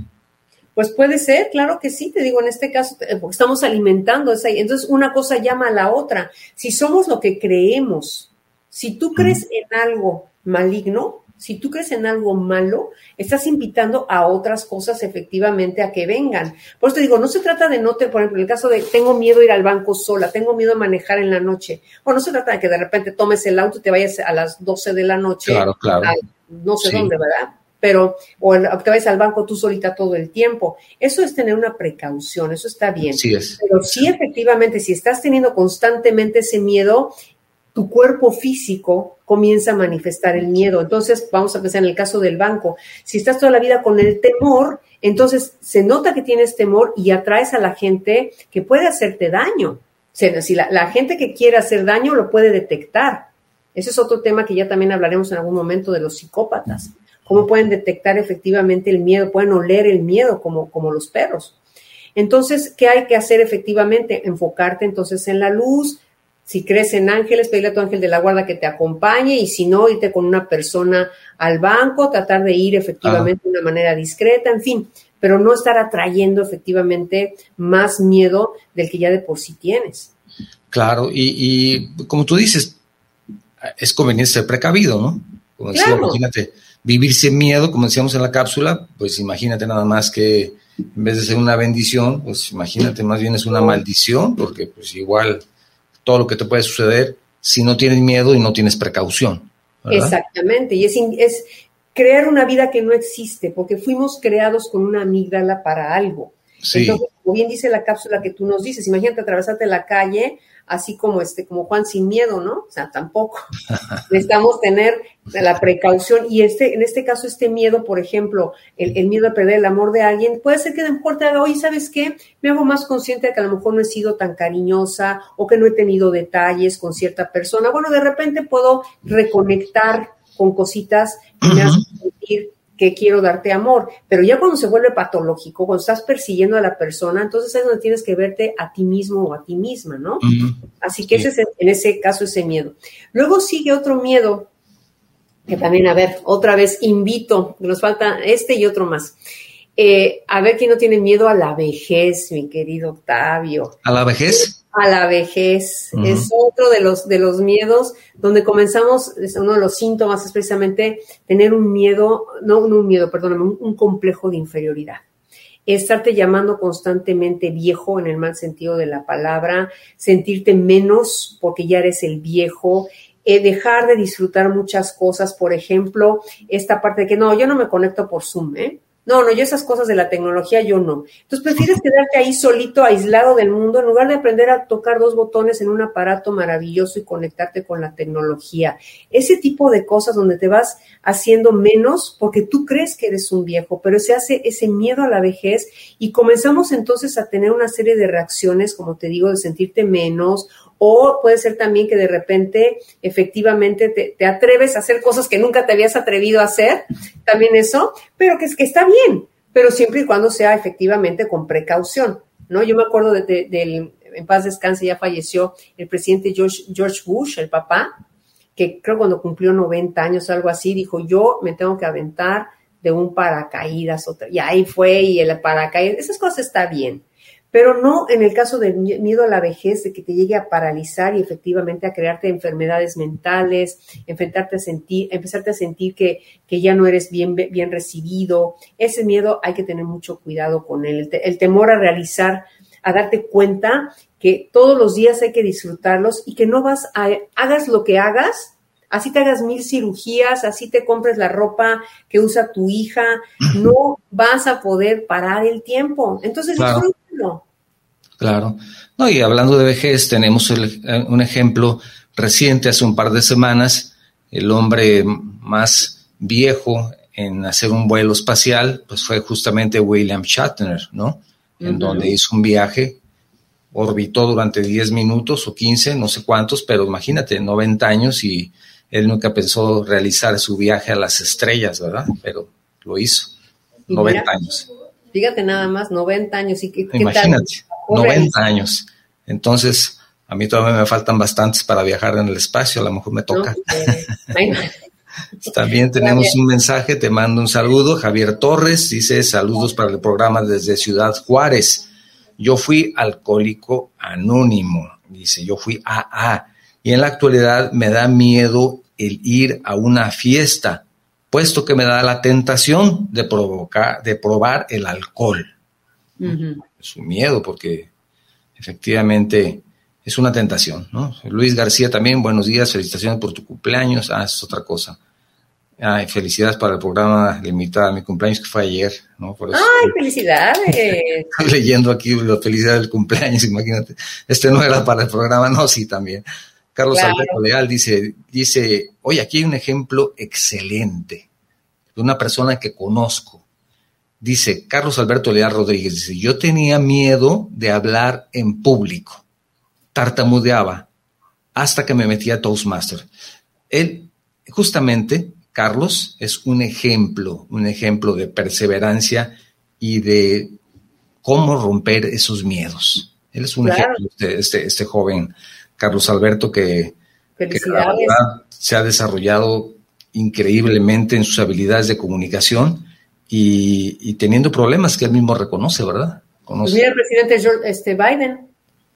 Pues puede ser, claro que sí, te digo, en este caso, eh, estamos alimentando esa. Entonces, una cosa llama a la otra. Si somos lo que creemos, si tú crees en algo maligno, si tú crees en algo malo, estás invitando a otras cosas efectivamente a que vengan. Por eso te digo, no se trata de no te, por ejemplo, en el caso de tengo miedo a ir al banco sola, tengo miedo a manejar en la noche. O no se trata de que de repente tomes el auto y te vayas a las 12 de la noche. Claro, claro. no sé dónde, ¿verdad? pero, o, que vayas al banco tú solita todo el tiempo. Eso es tener una precaución, eso está bien. Sí es. Pero sí, efectivamente, si estás teniendo constantemente ese miedo, tu cuerpo físico comienza a manifestar el miedo. Entonces, vamos a pensar en el caso del banco. Si estás toda la vida con el temor, entonces se nota que tienes temor y atraes a la gente que puede hacerte daño. Si la, la gente que quiere hacer daño lo puede detectar. Ese es otro tema que ya también hablaremos en algún momento de los psicópatas. Cómo pueden detectar efectivamente el miedo, pueden oler el miedo como, como los perros. Entonces, ¿qué hay que hacer efectivamente? Enfocarte entonces en la luz, si crees en ángeles, pedirle a tu ángel de la guarda que te acompañe y si no, irte con una persona al banco, tratar de ir efectivamente de una manera discreta, en fin, pero no estar atrayendo efectivamente más miedo del que ya de por sí tienes. Claro, y, como tú dices, es conveniente ser precavido, ¿no? Como decía, imagínate, vivir sin miedo, como decíamos en la cápsula, pues imagínate nada más que en vez de ser una bendición, pues imagínate más bien es una maldición, porque pues igual todo lo que te puede suceder si no tienes miedo y no tienes precaución. Exactamente, y es, es crear una vida que no existe, porque fuimos creados con una amígdala para algo. Entonces, como bien dice la cápsula que tú nos dices, imagínate atravesarte la calle así como este, como Juan sin miedo, ¿no? O sea, tampoco. Necesitamos tener la precaución y este, en este caso, este miedo, por ejemplo, el, miedo a perder el amor de alguien, puede ser que de mejor te haga, oye, ¿sabes qué? Me hago más consciente de que a lo mejor no he sido tan cariñosa o que no he tenido detalles con cierta persona. Bueno, de repente puedo reconectar con cositas que me hacen sentir que quiero darte amor, pero ya cuando se vuelve patológico, cuando estás persiguiendo a la persona, entonces es donde tienes que verte a ti mismo o a ti misma, ¿no? Así que ese es en ese caso ese miedo. Luego sigue otro miedo, que también, a ver, otra vez invito, nos falta este y otro más. Eh, a ver quién no tiene miedo a la vejez, mi querido Octavio. ¿A la vejez? A la vejez. Es otro de los, de los miedos donde comenzamos, es uno de los síntomas es precisamente tener un miedo, no, un miedo, perdóname, un, complejo de inferioridad. Estarte llamando constantemente viejo en el mal sentido de la palabra, sentirte menos porque ya eres el viejo, eh, dejar de disfrutar muchas cosas, por ejemplo, esta parte de que no, yo no me conecto por Zoom, ¿eh? No, no, yo esas cosas de la tecnología yo no. Entonces prefieres quedarte ahí solito, aislado del mundo, en lugar de aprender a tocar dos botones en un aparato maravilloso y conectarte con la tecnología. Ese tipo de cosas donde te vas haciendo menos porque tú crees que eres un viejo, pero se hace ese miedo a la vejez y comenzamos entonces a tener una serie de reacciones, como te digo, de sentirte menos o puede ser también que de repente efectivamente te, atreves a hacer cosas que nunca te habías atrevido a hacer, también eso, pero que es que está bien, pero siempre y cuando sea efectivamente con precaución, ¿no? Yo me acuerdo del, en paz descanse, ya falleció el presidente George, George Bush, el papá, que creo cuando cumplió 90 años, algo así, dijo, yo me tengo que aventar de un paracaídas, otra, y ahí fue, y el paracaídas, esas cosas está bien pero no en el caso del miedo a la vejez, de que te llegue a paralizar y efectivamente a crearte enfermedades mentales, enfrentarte a sentir, empezarte a sentir que, que ya no eres bien, bien recibido. Ese miedo hay que tener mucho cuidado con él. El, temor a realizar, a darte cuenta que todos los días hay que disfrutarlos y que no vas a, hagas lo que hagas, así te hagas mil cirugías, así te compres la ropa que usa tu hija, no vas a poder parar el tiempo. Entonces, Claro. No, y hablando de vejez, tenemos eh, un ejemplo reciente, hace un par de semanas, el hombre más viejo en hacer un vuelo espacial, pues fue justamente William Shatner, ¿no? En donde hizo un viaje, orbitó durante 10 minutos o 15, no sé cuántos, pero imagínate, 90 años y él nunca pensó realizar su viaje a las estrellas, ¿verdad? Pero lo hizo, 90 años. Fíjate nada más, 90 años. ¿y qué, Imagínate, 90 años. Entonces, a mí todavía me faltan bastantes para viajar en el espacio, a lo mejor me toca. También tenemos un mensaje, te mando un saludo. Javier Torres dice saludos para el programa desde Ciudad Juárez. Yo fui alcohólico anónimo, dice, yo fui AA. Y en la actualidad me da miedo el ir a una fiesta puesto que me da la tentación de provocar, de probar el alcohol. Es un miedo porque efectivamente es una tentación, ¿no? Luis García también, buenos días, felicitaciones por tu cumpleaños. Ah, es otra cosa. Ay, felicidades para el programa limitado a mi cumpleaños que fue ayer, ¿no? ¡Ay, felicidades! Estoy leyendo aquí la felicidad del cumpleaños, imagínate. Este no era para el programa, no, sí, también. Carlos Alberto Leal dice, dice, oye, aquí hay un ejemplo excelente de una persona que conozco. Dice, Carlos Alberto Leal Rodríguez, dice, yo tenía miedo de hablar en público, tartamudeaba, hasta que me metí a Toastmaster. Él, justamente, Carlos es un ejemplo, un ejemplo de perseverancia y de cómo romper esos miedos. Él es un ejemplo, de este, este, joven Carlos Alberto que, se ha desarrollado increíblemente en sus habilidades de comunicación y, teniendo problemas que él mismo reconoce, ¿verdad? Pues mira el presidente este, Biden,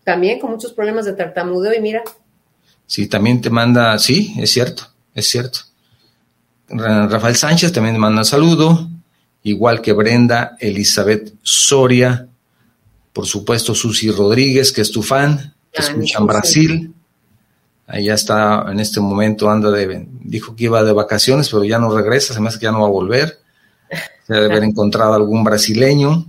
también con muchos problemas de tartamudeo y mira. Sí, también te manda, sí, es cierto, es cierto. Rafael Sánchez también manda saludo, igual que Brenda Elizabeth Soria, por supuesto Susi Rodríguez, que es tu fan, que escucha en Brasil. ya está en este momento, anda de, dijo que iba de vacaciones, pero ya no regresa, se me hace que ya no va a volver. Se debe haber encontrado algún brasileño.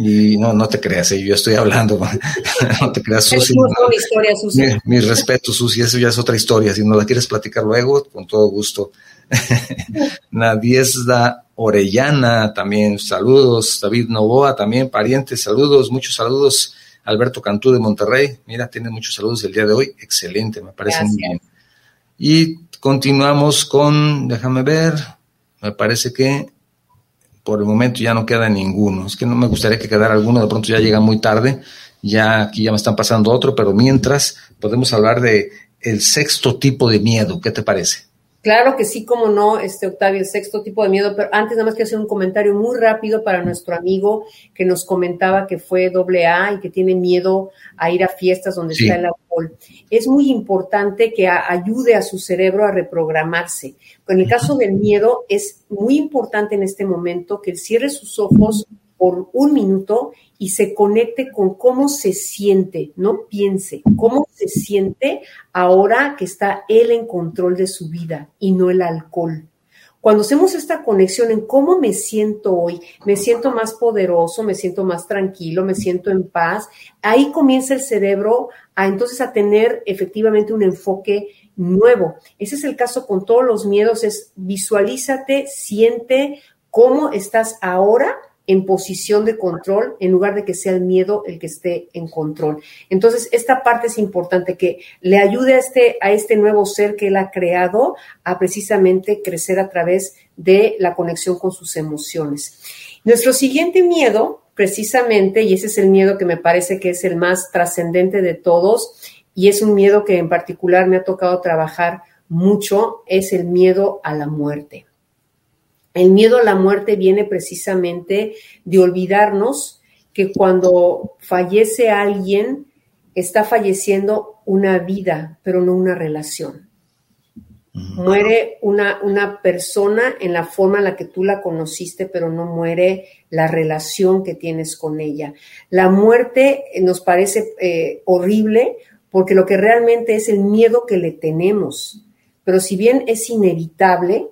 Y no, no te creas, eh, yo estoy hablando, no te creas, Susi. Es Mi, respeto, Susi, eso ya es otra historia. Si no la quieres platicar luego, con todo gusto. Nadiesda Orellana, también saludos. David Novoa, también parientes, saludos, muchos saludos. Alberto Cantú de Monterrey, mira, tiene muchos saludos el día de hoy. Excelente, me parece muy bien. Y continuamos con, déjame ver, me parece que por el momento ya no queda ninguno. Es que no me gustaría que quedara alguno, de pronto ya llega muy tarde. Ya aquí ya me están pasando otro, pero mientras podemos hablar de el sexto tipo de miedo. ¿Qué te parece? Claro que sí, como no, este Octavio, el sexto tipo de miedo, pero antes nada más quiero hacer un comentario muy rápido para nuestro amigo que nos comentaba que fue doble A y que tiene miedo a ir a fiestas donde está el alcohol. Es muy importante que ayude a su cerebro a reprogramarse. En el caso del miedo, es muy importante en este momento que él cierre sus ojos por un minuto y se conecte con cómo se siente, no piense, cómo se siente ahora que está él en control de su vida y no el alcohol. Cuando hacemos esta conexión en cómo me siento hoy, me siento más poderoso, me siento más tranquilo, me siento en paz, ahí comienza el cerebro a entonces a tener efectivamente un enfoque nuevo. Ese es el caso con todos los miedos, es visualízate, siente cómo estás ahora en posición de control en lugar de que sea el miedo el que esté en control. Entonces, esta parte es importante, que le ayude a este, a este nuevo ser que él ha creado a precisamente crecer a través de la conexión con sus emociones. Nuestro siguiente miedo, precisamente, y ese es el miedo que me parece que es el más trascendente de todos, y es un miedo que en particular me ha tocado trabajar mucho, es el miedo a la muerte. El miedo a la muerte viene precisamente de olvidarnos que cuando fallece alguien, está falleciendo una vida, pero no una relación. Muere una, una, persona en la forma en la que tú la conociste, pero no muere la relación que tienes con ella. La muerte nos parece eh, horrible porque lo que realmente es el miedo que le tenemos. Pero si bien es inevitable,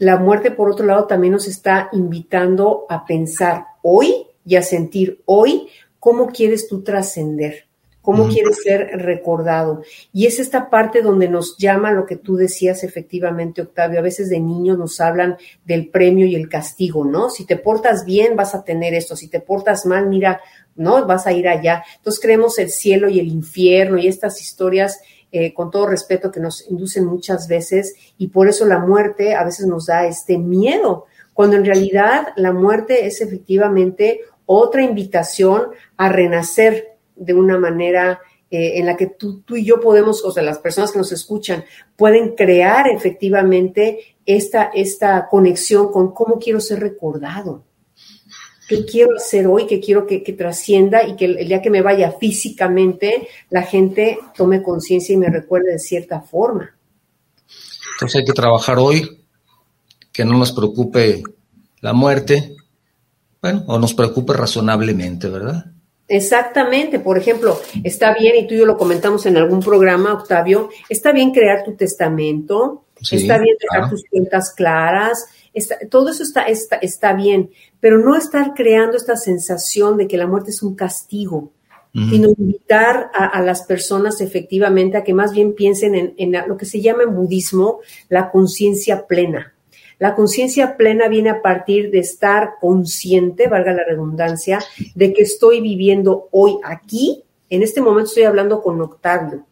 la muerte, por otro lado, también nos está invitando a pensar hoy y a sentir hoy cómo quieres tú trascender, cómo quieres ser recordado. Y es esta parte donde nos llama lo que tú decías efectivamente, Octavio. A veces de niños nos hablan del premio y el castigo, ¿no? Si te portas bien, vas a tener esto. Si te portas mal, mira, ¿no? Vas a ir allá. Entonces creemos el cielo y el infierno y estas historias eh, con todo respeto, que nos inducen muchas veces y por eso la muerte a veces nos da este miedo, cuando en realidad la muerte es efectivamente otra invitación a renacer de una manera eh, en la que tú, tú, y yo podemos, o sea, las personas que nos escuchan, pueden crear efectivamente esta, esta conexión con cómo quiero ser recordado qué quiero hacer hoy, qué quiero que, trascienda y que el, día que me vaya físicamente, la gente tome conciencia y me recuerde de cierta forma. Entonces hay que trabajar hoy, que no nos preocupe la muerte, bueno, o nos preocupe razonablemente, ¿verdad? Exactamente, por ejemplo, está bien, y tú y yo lo comentamos en algún programa, Octavio, está bien crear tu testamento, está bien dejar tus cuentas claras, todo eso está, está, está bien, pero no estar creando esta sensación de que la muerte es un castigo, sino invitar a, las personas efectivamente a que más bien piensen en, en lo que se llama en budismo la conciencia plena. La conciencia plena viene a partir de estar consciente, valga la redundancia, de que estoy viviendo hoy aquí. En este momento estoy hablando con Octavio.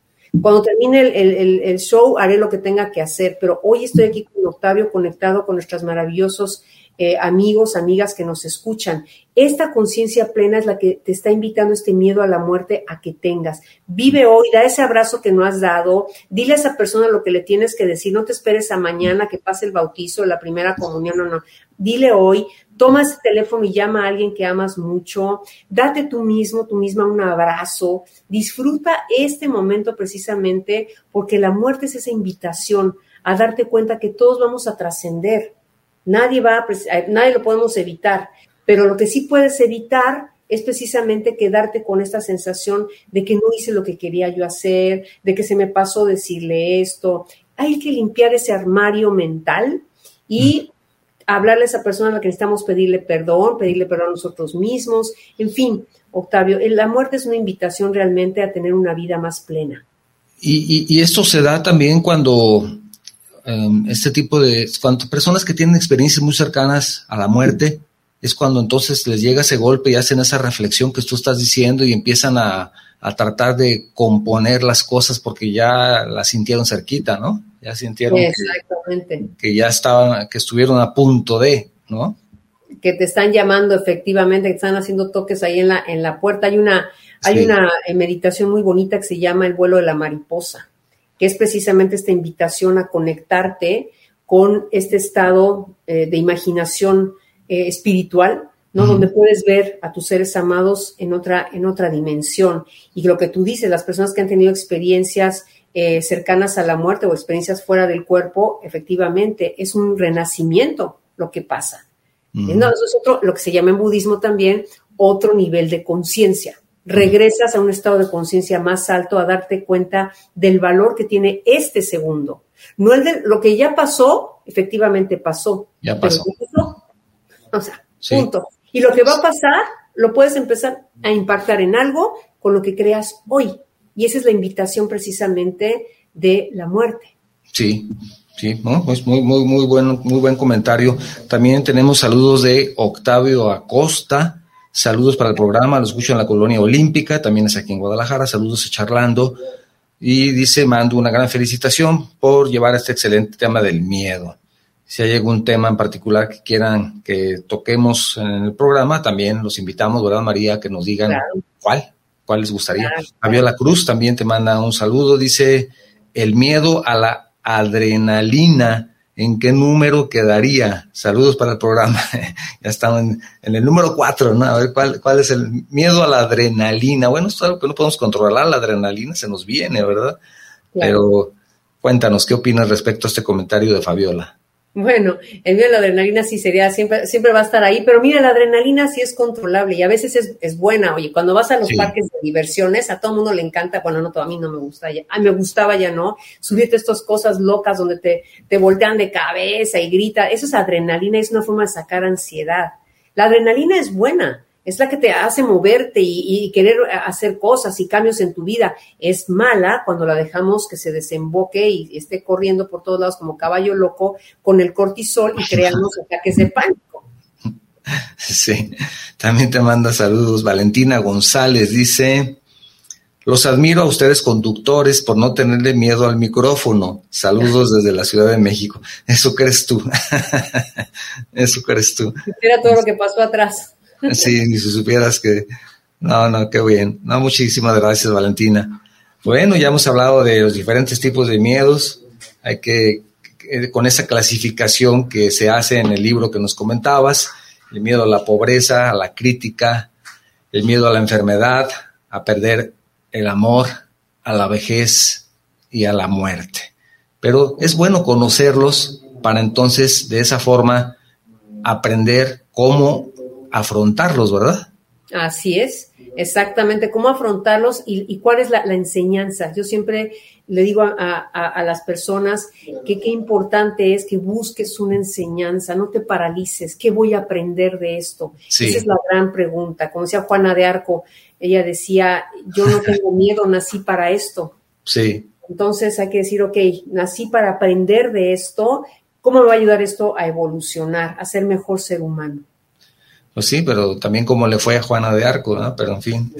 Cuando termine el, show haré lo que tenga que hacer, pero hoy estoy aquí con Octavio conectado con nuestros maravillosos eh, amigos, amigas que nos escuchan. Esta conciencia plena es la que te está invitando este miedo a la muerte a que tengas. Vive hoy, da ese abrazo que no has dado, dile a esa persona lo que le tienes que decir, no te esperes a mañana que pase el bautizo, la primera comunión, no, no. Dile hoy, toma ese teléfono y llama a alguien que amas mucho, date tú mismo, tú misma un abrazo, disfruta este momento precisamente porque la muerte es esa invitación a darte cuenta que todos vamos a trascender Nadie va a, nadie lo podemos evitar, pero lo que sí puedes evitar es precisamente quedarte con esta sensación de que no hice lo que quería yo hacer, de que se me pasó decirle esto. Hay que limpiar ese armario mental y hablarle a esa persona a la que necesitamos pedirle perdón, pedirle perdón a nosotros mismos. En fin, Octavio, la muerte es una invitación realmente a tener una vida más plena. y esto se da también cuando Em, este tipo de, cuando personas que tienen experiencias muy cercanas a la muerte, es cuando entonces les llega ese golpe y hacen esa reflexión que tú estás diciendo y empiezan a, tratar de componer las cosas porque ya las sintieron cerquita, ¿no? Ya sintieron Que, ya estaban, que estuvieron a punto de, ¿no? Que te están llamando efectivamente, que están haciendo toques ahí en la, en la puerta. Hay una, hay una eh, meditación muy bonita que se llama el vuelo de la mariposa que es precisamente esta invitación a conectarte con este estado eh, de imaginación eh, espiritual, ¿no? Donde puedes ver a tus seres amados en otra, en otra dimensión. Y lo que tú dices, las personas que han tenido experiencias eh, cercanas a la muerte o experiencias fuera del cuerpo, efectivamente, es un renacimiento lo que pasa. eso es otro, lo que se llama en budismo también, otro nivel de conciencia regresas a un estado de conciencia más alto a darte cuenta del valor que tiene este segundo. No el de lo que ya pasó, efectivamente pasó. Ya pasó. o sea, punto. Y lo que va a pasar, lo puedes empezar a impactar en algo con lo que creas hoy. Y esa es la invitación precisamente de la muerte. Sí, sí, pues muy, muy, muy, buen, muy buen comentario. También tenemos saludos de Octavio Acosta. Saludos para el programa, lo escucho en la colonia olímpica, también es aquí en Guadalajara. Saludos a Charlando. Y dice, mando una gran felicitación por llevar este excelente tema del miedo. Si hay algún tema en particular que quieran que toquemos en el programa, también los invitamos, ¿verdad, María? Que nos digan cuál, cuál les gustaría. Fabiola Cruz también te manda un saludo. Dice, el miedo a la adrenalina ¿en qué número quedaría? Saludos para el programa. ya estamos en, el número cuatro, ¿no? A ver, ¿cuál, ¿cuál es el miedo a la adrenalina? Bueno, esto es algo que no podemos controlar, la adrenalina se nos viene, ¿verdad? Pero cuéntanos, ¿qué opinas respecto a este comentario de Fabiola? Bueno, el miedo a la adrenalina sí sería, siempre, siempre va a estar ahí, pero mira, la adrenalina sí es controlable y a veces es, es buena. Oye, cuando vas a los parques de diversiones, a todo el mundo le encanta, bueno, no, a mí no me gusta ya, a mí me gustaba ya, ¿no? Subirte estas cosas locas donde te, te voltean de cabeza y grita, eso es adrenalina, es una forma de sacar ansiedad. La adrenalina es buena, es la que te hace moverte y, querer hacer cosas y cambios en tu vida. Es mala cuando la dejamos que se desemboque y esté corriendo por todos lados como caballo loco con el cortisol y creamos ataques de pánico. Sí, también te manda saludos Valentina González, dice, los admiro a ustedes conductores por no tenerle miedo al micrófono. Saludos desde la Ciudad de México. Eso crees tú. Eso crees tú. Era todo lo que pasó atrás. Sí, ni si supieras que... No, no, qué bien. No, muchísimas gracias, Valentina. Bueno, ya hemos hablado de los diferentes tipos de miedos. Hay que, con esa clasificación que se hace en el libro que nos comentabas, el miedo a la pobreza, a la crítica, el miedo a la enfermedad, a perder el amor, a la vejez y a la muerte. Pero es bueno conocerlos para entonces de esa forma aprender cómo afrontarlos, ¿verdad? Así es, exactamente, cómo afrontarlos y, cuál es la, enseñanza. Yo siempre le digo a, las personas que qué importante es que busques una enseñanza, no te paralices, ¿qué voy a aprender de esto? Esa es la gran pregunta. Como decía Juana de Arco, ella decía, yo no tengo miedo, nací para esto. Sí. Entonces hay que decir, ok, nací para aprender de esto, ¿cómo me va a ayudar esto a evolucionar, a ser mejor ser humano? Pues sí, pero también como le fue a Juana de Arco, ¿no? Pero en fin.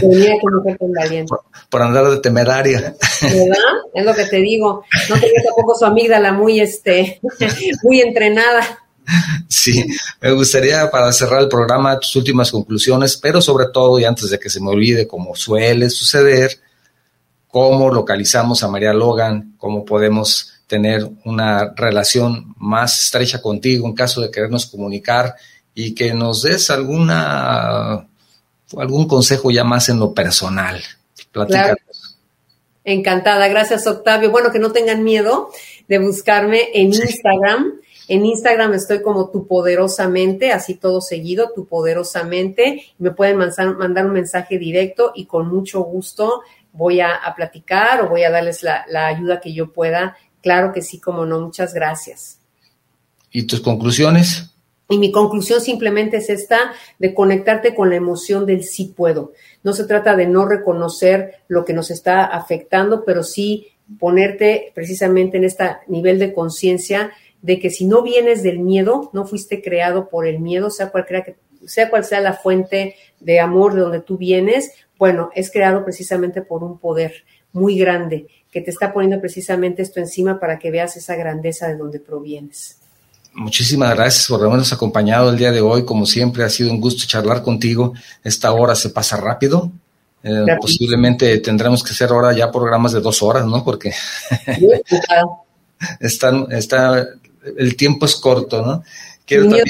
por, andar de temeraria. ¿Verdad? Es lo que te digo. No tenía tampoco su amígdala muy, este, muy entrenada. Sí, me gustaría para cerrar el programa tus últimas conclusiones, pero sobre todo, y antes de que se me olvide, como suele suceder, cómo localizamos a María Logan, cómo podemos tener una relación más estrecha contigo en caso de querernos comunicar y que nos des alguna algún consejo ya más en lo personal. Encantada, gracias Octavio. Bueno, que no tengan miedo de buscarme en Instagram. En Instagram estoy como tu poderosamente, así todo seguido, tu poderosamente. Me pueden mandar, un mensaje directo y con mucho gusto voy a, platicar o voy a darles la, la ayuda que yo pueda. Claro que sí, como no, muchas gracias. ¿Y tus conclusiones? Y mi conclusión simplemente es esta, de conectarte con la emoción del sí puedo. No se trata de no reconocer lo que nos está afectando, pero sí ponerte precisamente en este nivel de conciencia de que si no vienes del miedo, no fuiste creado por el miedo, sea cual, que, sea cual sea la fuente de amor de donde tú vienes, bueno, es creado precisamente por un poder muy grande que te está poniendo precisamente esto encima para que veas esa grandeza de donde provienes. Muchísimas gracias por habernos acompañado el día de hoy. Como siempre, ha sido un gusto charlar contigo. Esta hora se pasa rápido. Eh, posiblemente tendremos que hacer ahora ya programas de dos horas, ¿no? Porque están, está, el tiempo es corto, ¿no? Quiero también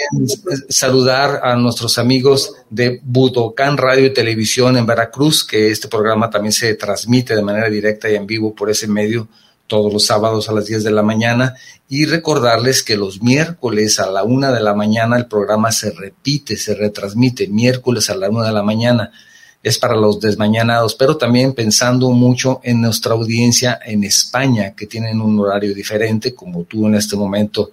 saludar a nuestros amigos de Budokan Radio y Televisión en Veracruz, que este programa también se transmite de manera directa y en vivo por ese medio todos los sábados a las 10 de la mañana y recordarles que los miércoles a la una de la mañana el programa se repite, se retransmite, miércoles a la una de la mañana. Es para los desmañanados, pero también pensando mucho en nuestra audiencia en España, que tienen un horario diferente, como tú en este momento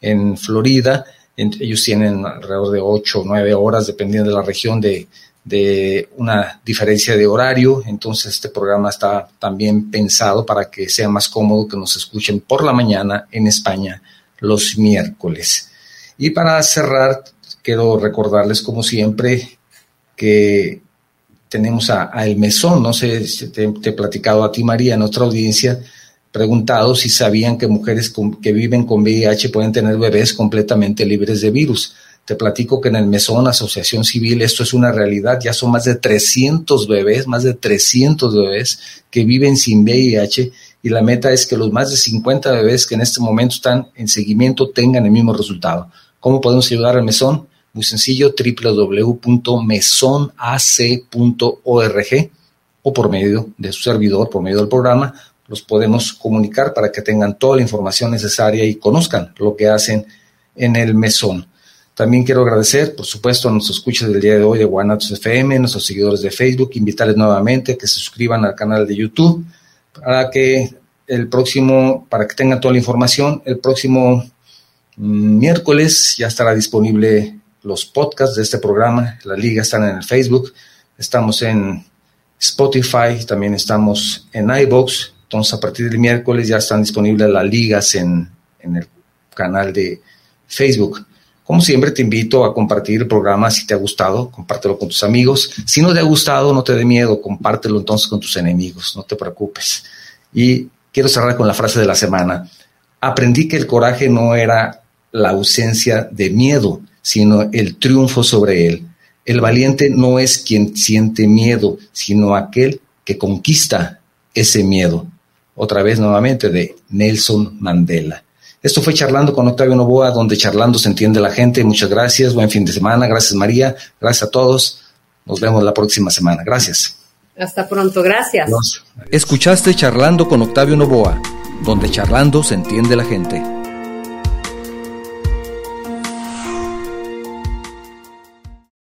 en Florida. Ellos tienen alrededor de 8 o 9 horas, dependiendo de la región de, de una diferencia de horario, entonces este programa está también pensado para que sea más cómodo que nos escuchen por la mañana en España los miércoles. Y para cerrar, quiero recordarles como siempre que tenemos a, El Mesón, no sé si te, he platicado a ti María, en otra audiencia, preguntado si sabían que mujeres que viven con VIH pueden tener bebés completamente libres de virus. Te platico que en el Mesón Asociación Civil esto es una realidad, ya son más de 300 bebés, más de 300 bebés que viven sin VIH y la meta es que los más de 50 bebés que en este momento están en seguimiento tengan el mismo resultado. ¿Cómo podemos ayudar al Mesón? Muy sencillo, www.mesonac.org o por medio de su servidor, por medio del programa, los podemos comunicar para que tengan toda la información necesaria y conozcan lo que hacen en el mesón. También quiero agradecer, por supuesto, a nuestros escuchas del día de hoy de Guanatos FM, nuestros seguidores de Facebook, invitarles nuevamente a que se suscriban al canal de YouTube para que el próximo, para que tengan toda la información, el próximo mm, miércoles ya estará disponible los podcasts de este programa. Las ligas están en el Facebook, estamos en Spotify, también estamos en iBox. Entonces, a partir del miércoles ya están disponibles las ligas en, en el canal de Facebook. Como siempre, te invito a compartir el programa si te ha gustado, compártelo con tus amigos. Si no te ha gustado, no te dé miedo, compártelo entonces con tus enemigos, no te preocupes. Y quiero cerrar con la frase de la semana. Aprendí que el coraje no era la ausencia de miedo, sino el triunfo sobre él. El valiente no es quien siente miedo, sino aquel que conquista ese miedo. Otra vez nuevamente de Nelson Mandela. Esto fue Charlando con Octavio Novoa, donde charlando se entiende la gente. Muchas gracias, buen fin de semana. Gracias María, gracias a todos. Nos vemos la próxima semana. Gracias. Hasta pronto, gracias. Escuchaste Charlando con Octavio Novoa, donde charlando se entiende la gente.